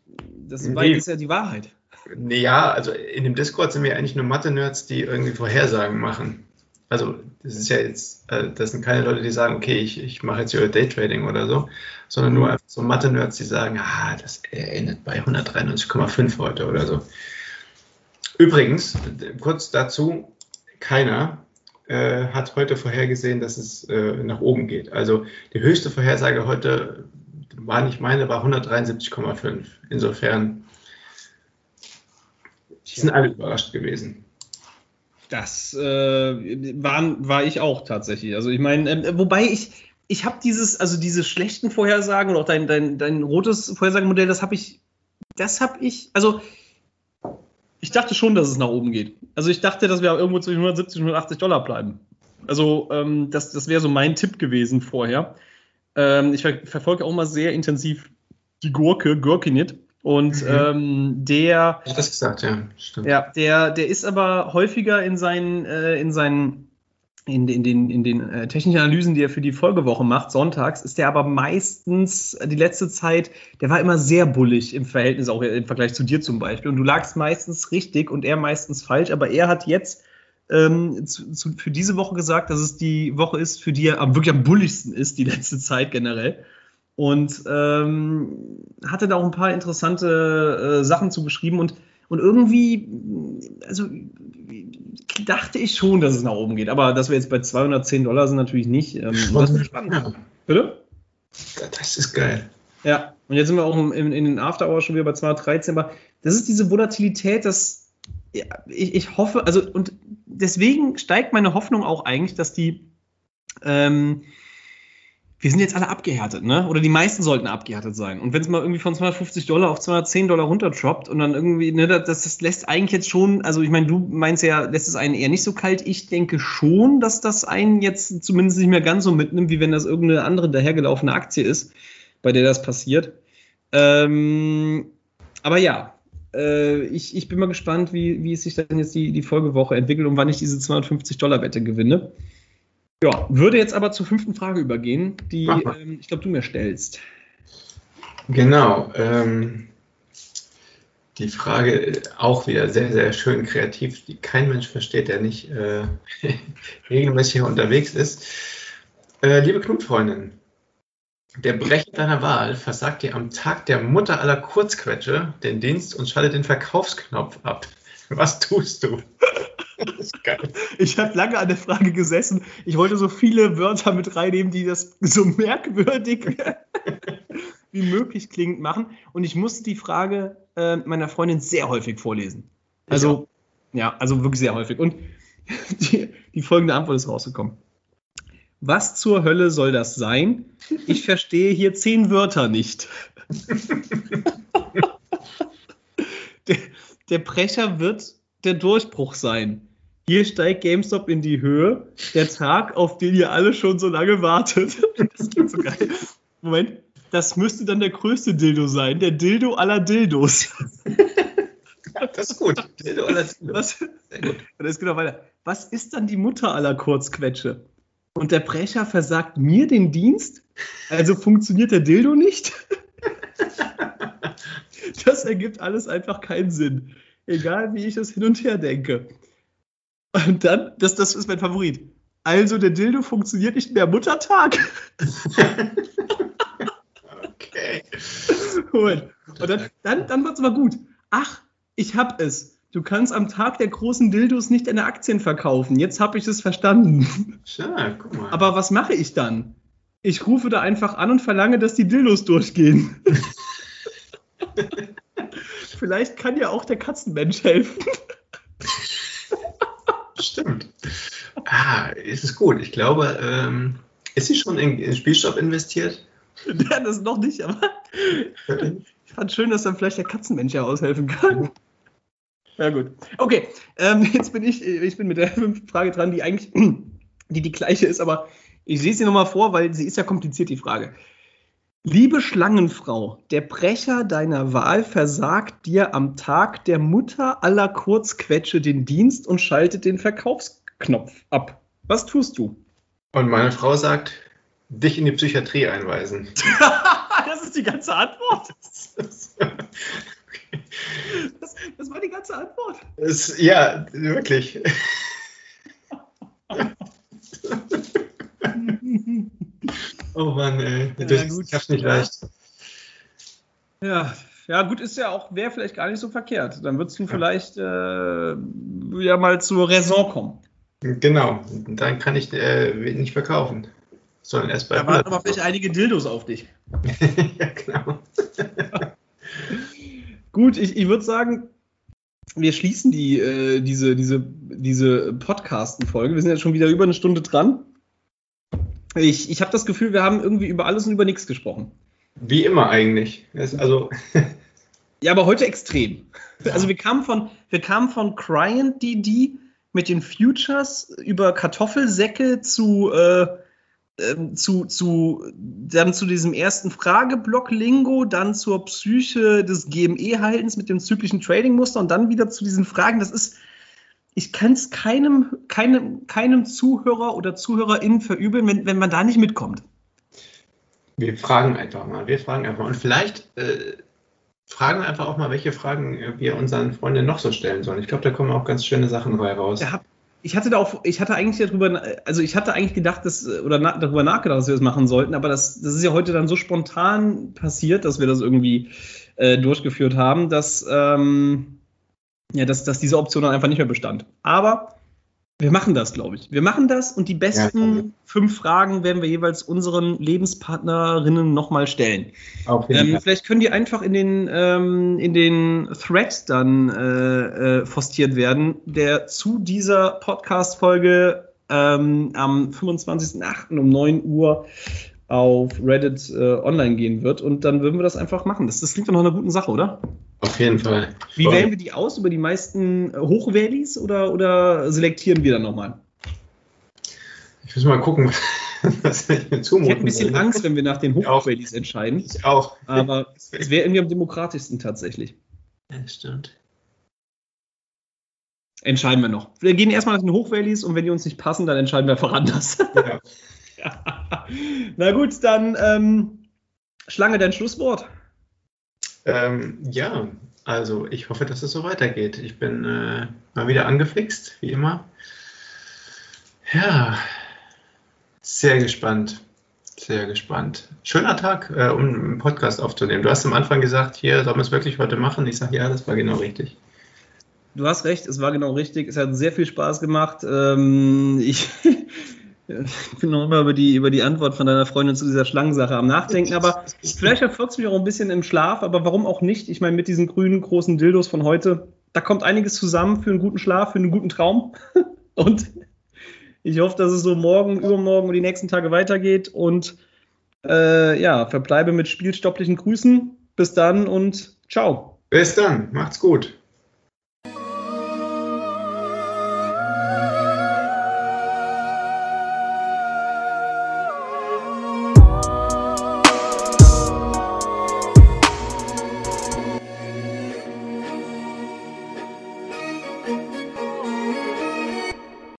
das nee. ist ja die Wahrheit. Nee, ja, also in dem Discord sind wir eigentlich nur Mathe-Nerds, die irgendwie Vorhersagen machen. Also das ist ja jetzt, äh, das sind keine Leute, die sagen, okay, ich, ich mache jetzt hier Daytrading oder so, sondern nur einfach so Mathe-Nerds, die sagen, ah, das endet bei 193,5 heute oder so. Übrigens, kurz dazu, keiner äh, hat heute vorhergesehen, dass es äh, nach oben geht. Also die höchste Vorhersage heute war nicht meine, war 173,5. Insofern sind alle überrascht gewesen. Das äh, war, war ich auch tatsächlich. Also ich meine, äh, wobei ich, ich habe dieses, also diese schlechten Vorhersagen oder auch dein, dein, dein rotes Vorhersagemodell, das habe ich, das habe ich, also ich dachte schon, dass es nach oben geht. Also ich dachte, dass wir irgendwo zwischen 170 und 180 Dollar bleiben. Also ähm, das, das wäre so mein Tipp gewesen vorher. Ähm, ich ver verfolge auch mal sehr intensiv die Gurke, Gurkinit. Und mhm. ähm, der. Ich das gesagt, ja, stimmt. Ja, der, der ist aber häufiger in seinen, äh, in seinen in, in, den, in den äh, technischen Analysen, die er für die Folgewoche macht, sonntags, ist der aber meistens äh, die letzte Zeit, der war immer sehr bullig im Verhältnis, auch im Vergleich zu dir zum Beispiel. Und du lagst meistens richtig und er meistens falsch, aber er hat jetzt ähm, zu, zu, für diese Woche gesagt, dass es die Woche ist, für die er am, wirklich am bulligsten ist, die letzte Zeit generell. Und ähm, hatte da auch ein paar interessante äh, Sachen zugeschrieben und und irgendwie, also dachte ich schon, dass es nach oben geht. Aber dass wir jetzt bei 210 Dollar sind, natürlich nicht. Ähm, das ist spannend. Bitte? Das ist geil. Ja, und jetzt sind wir auch in, in den After Hours schon wieder bei 213. Aber das ist diese Volatilität, dass ja, ich, ich hoffe, also und deswegen steigt meine Hoffnung auch eigentlich, dass die ähm, wir sind jetzt alle abgehärtet, ne? Oder die meisten sollten abgehärtet sein. Und wenn es mal irgendwie von 250 Dollar auf 210 Dollar runterdroppt und dann irgendwie, ne, das, das lässt eigentlich jetzt schon, also ich meine, du meinst ja, lässt es einen eher nicht so kalt. Ich denke schon, dass das einen jetzt zumindest nicht mehr ganz so mitnimmt, wie wenn das irgendeine andere dahergelaufene Aktie ist, bei der das passiert. Ähm, aber ja, äh, ich, ich bin mal gespannt, wie, wie es sich dann jetzt die, die Folgewoche entwickelt und wann ich diese 250 Dollar Wette gewinne. Ja, würde jetzt aber zur fünften Frage übergehen, die ähm, ich glaube, du mir stellst. Genau. Ähm, die Frage auch wieder sehr, sehr schön kreativ, die kein Mensch versteht, der nicht äh, regelmäßig hier unterwegs ist. Äh, liebe Knutfreundin, der Brecher deiner Wahl versagt dir am Tag der Mutter aller Kurzquetsche den Dienst und schaltet den Verkaufsknopf ab. Was tust du? Ich habe lange an der Frage gesessen. Ich wollte so viele Wörter mit reinnehmen, die das so merkwürdig wie möglich klingend machen. Und ich musste die Frage äh, meiner Freundin sehr häufig vorlesen. Also, ja, also wirklich sehr häufig. Und die, die folgende Antwort ist rausgekommen. Was zur Hölle soll das sein? Ich verstehe hier zehn Wörter nicht. der, der Brecher wird der Durchbruch sein. Hier steigt GameStop in die Höhe. Der Tag, auf den ihr alle schon so lange wartet. Das klingt so geil. Moment. Das müsste dann der größte Dildo sein. Der Dildo aller Dildos. Das ist gut. Dildo aller Dildos. Was, Sehr gut. Das geht noch weiter. Was ist dann die Mutter aller Kurzquetsche? Und der Brecher versagt mir den Dienst? Also funktioniert der Dildo nicht? Das ergibt alles einfach keinen Sinn. Egal, wie ich es hin und her denke. Und dann, das, das ist mein Favorit. Also der Dildo funktioniert nicht mehr Muttertag. okay. Und dann, dann, dann wird es aber gut. Ach, ich hab es. Du kannst am Tag der großen Dildos nicht deine Aktien verkaufen. Jetzt habe ich es verstanden. Schau, guck mal. Aber was mache ich dann? Ich rufe da einfach an und verlange, dass die Dildos durchgehen. Vielleicht kann ja auch der Katzenmensch helfen. Stimmt. Ah, ist es gut. Ich glaube, ähm, ist sie schon in, in Spielstopp investiert? Ja, das noch nicht, aber ich fand schön, dass dann vielleicht der Katzenmensch ja aushelfen kann. Ja, gut. Okay, ähm, jetzt bin ich, ich bin mit der fünften Frage dran, die eigentlich die, die gleiche ist, aber ich sehe sie nochmal vor, weil sie ist ja kompliziert, die Frage. Liebe Schlangenfrau, der Brecher deiner Wahl versagt dir am Tag der Mutter aller Kurzquetsche den Dienst und schaltet den Verkaufsknopf ab. Was tust du? Und meine Frau sagt, dich in die Psychiatrie einweisen. das ist die ganze Antwort. Das, das war die ganze Antwort. Das, ja, wirklich. Oh Mann, ey. Ja, das gut. Ich nicht leicht. Ja, ja, gut, ist ja auch, wäre vielleicht gar nicht so verkehrt. Dann würdest du ja. vielleicht äh, ja mal zur Raison kommen. Genau, dann kann ich äh, nicht verkaufen. Sondern erst bei. Da warten aber vielleicht einige Dildos auf dich. ja, genau. gut, ich, ich würde sagen, wir schließen die, äh, diese, diese, diese Podcasten-Folge. Wir sind jetzt schon wieder über eine Stunde dran. Ich, ich habe das Gefühl, wir haben irgendwie über alles und über nichts gesprochen. Wie immer eigentlich. also ja, aber heute extrem. Ja. Also wir kamen von, wir kamen von Cryant DD mit den Futures über Kartoffelsäcke zu, äh, ähm, zu, zu, dann zu diesem ersten Frageblock-Lingo, dann zur Psyche des GME-Haltens mit dem zyklischen Trading-Muster und dann wieder zu diesen Fragen. Das ist, ich kann es keinem, keinem, keinem Zuhörer oder Zuhörerin verübeln, wenn, wenn man da nicht mitkommt. Wir fragen einfach mal, wir fragen einfach mal. Und vielleicht äh, fragen wir einfach auch mal, welche Fragen wir unseren Freunden noch so stellen sollen. Ich glaube, da kommen auch ganz schöne Sachen dabei raus. Ja, ich hatte da auch, ich hatte eigentlich darüber, also ich hatte eigentlich gedacht, dass, oder na, darüber nachgedacht, dass wir das machen sollten, aber das, das ist ja heute dann so spontan passiert, dass wir das irgendwie äh, durchgeführt haben, dass, ähm, ja, dass, dass diese Option dann einfach nicht mehr bestand. Aber wir machen das, glaube ich. Wir machen das und die besten ja, fünf Fragen werden wir jeweils unseren Lebenspartnerinnen nochmal stellen. Ähm, vielleicht können die einfach in den, ähm, in den Thread dann äh, äh, postiert werden, der zu dieser Podcast-Folge ähm, am 25.08. um 9 Uhr auf Reddit äh, online gehen wird. Und dann würden wir das einfach machen. Das, das klingt doch noch einer guten Sache, oder? Auf jeden Fall. Wie Voll. wählen wir die aus? Über die meisten äh, Hochvalues oder, oder selektieren wir dann nochmal? Ich muss mal gucken, was ich mir zumuten Ich hätte ein bisschen will. Angst, wenn wir nach den Hochvalues entscheiden. Ich auch. Aber es wäre irgendwie am demokratischsten tatsächlich. Ja, stimmt. Entscheiden wir noch. Wir gehen erstmal nach den Hochvalues und wenn die uns nicht passen, dann entscheiden wir einfach anders. Ja. Na gut, dann ähm, Schlange, dein Schlusswort. Ähm, ja, also ich hoffe, dass es so weitergeht. Ich bin äh, mal wieder angefixt, wie immer. Ja, sehr gespannt. Sehr gespannt. Schöner Tag, äh, um einen Podcast aufzunehmen. Du hast am Anfang gesagt, hier sollen wir es wirklich heute machen. Ich sage, ja, das war genau richtig. Du hast recht, es war genau richtig. Es hat sehr viel Spaß gemacht. Ähm, ich ich bin noch immer über die, über die Antwort von deiner Freundin zu dieser Schlangensache am Nachdenken, aber vielleicht erfolgt es mich auch ein bisschen im Schlaf, aber warum auch nicht? Ich meine, mit diesen grünen großen Dildos von heute, da kommt einiges zusammen für einen guten Schlaf, für einen guten Traum. Und ich hoffe, dass es so morgen, übermorgen und die nächsten Tage weitergeht. Und äh, ja, verbleibe mit spielstopplichen Grüßen. Bis dann und ciao. Bis dann, macht's gut.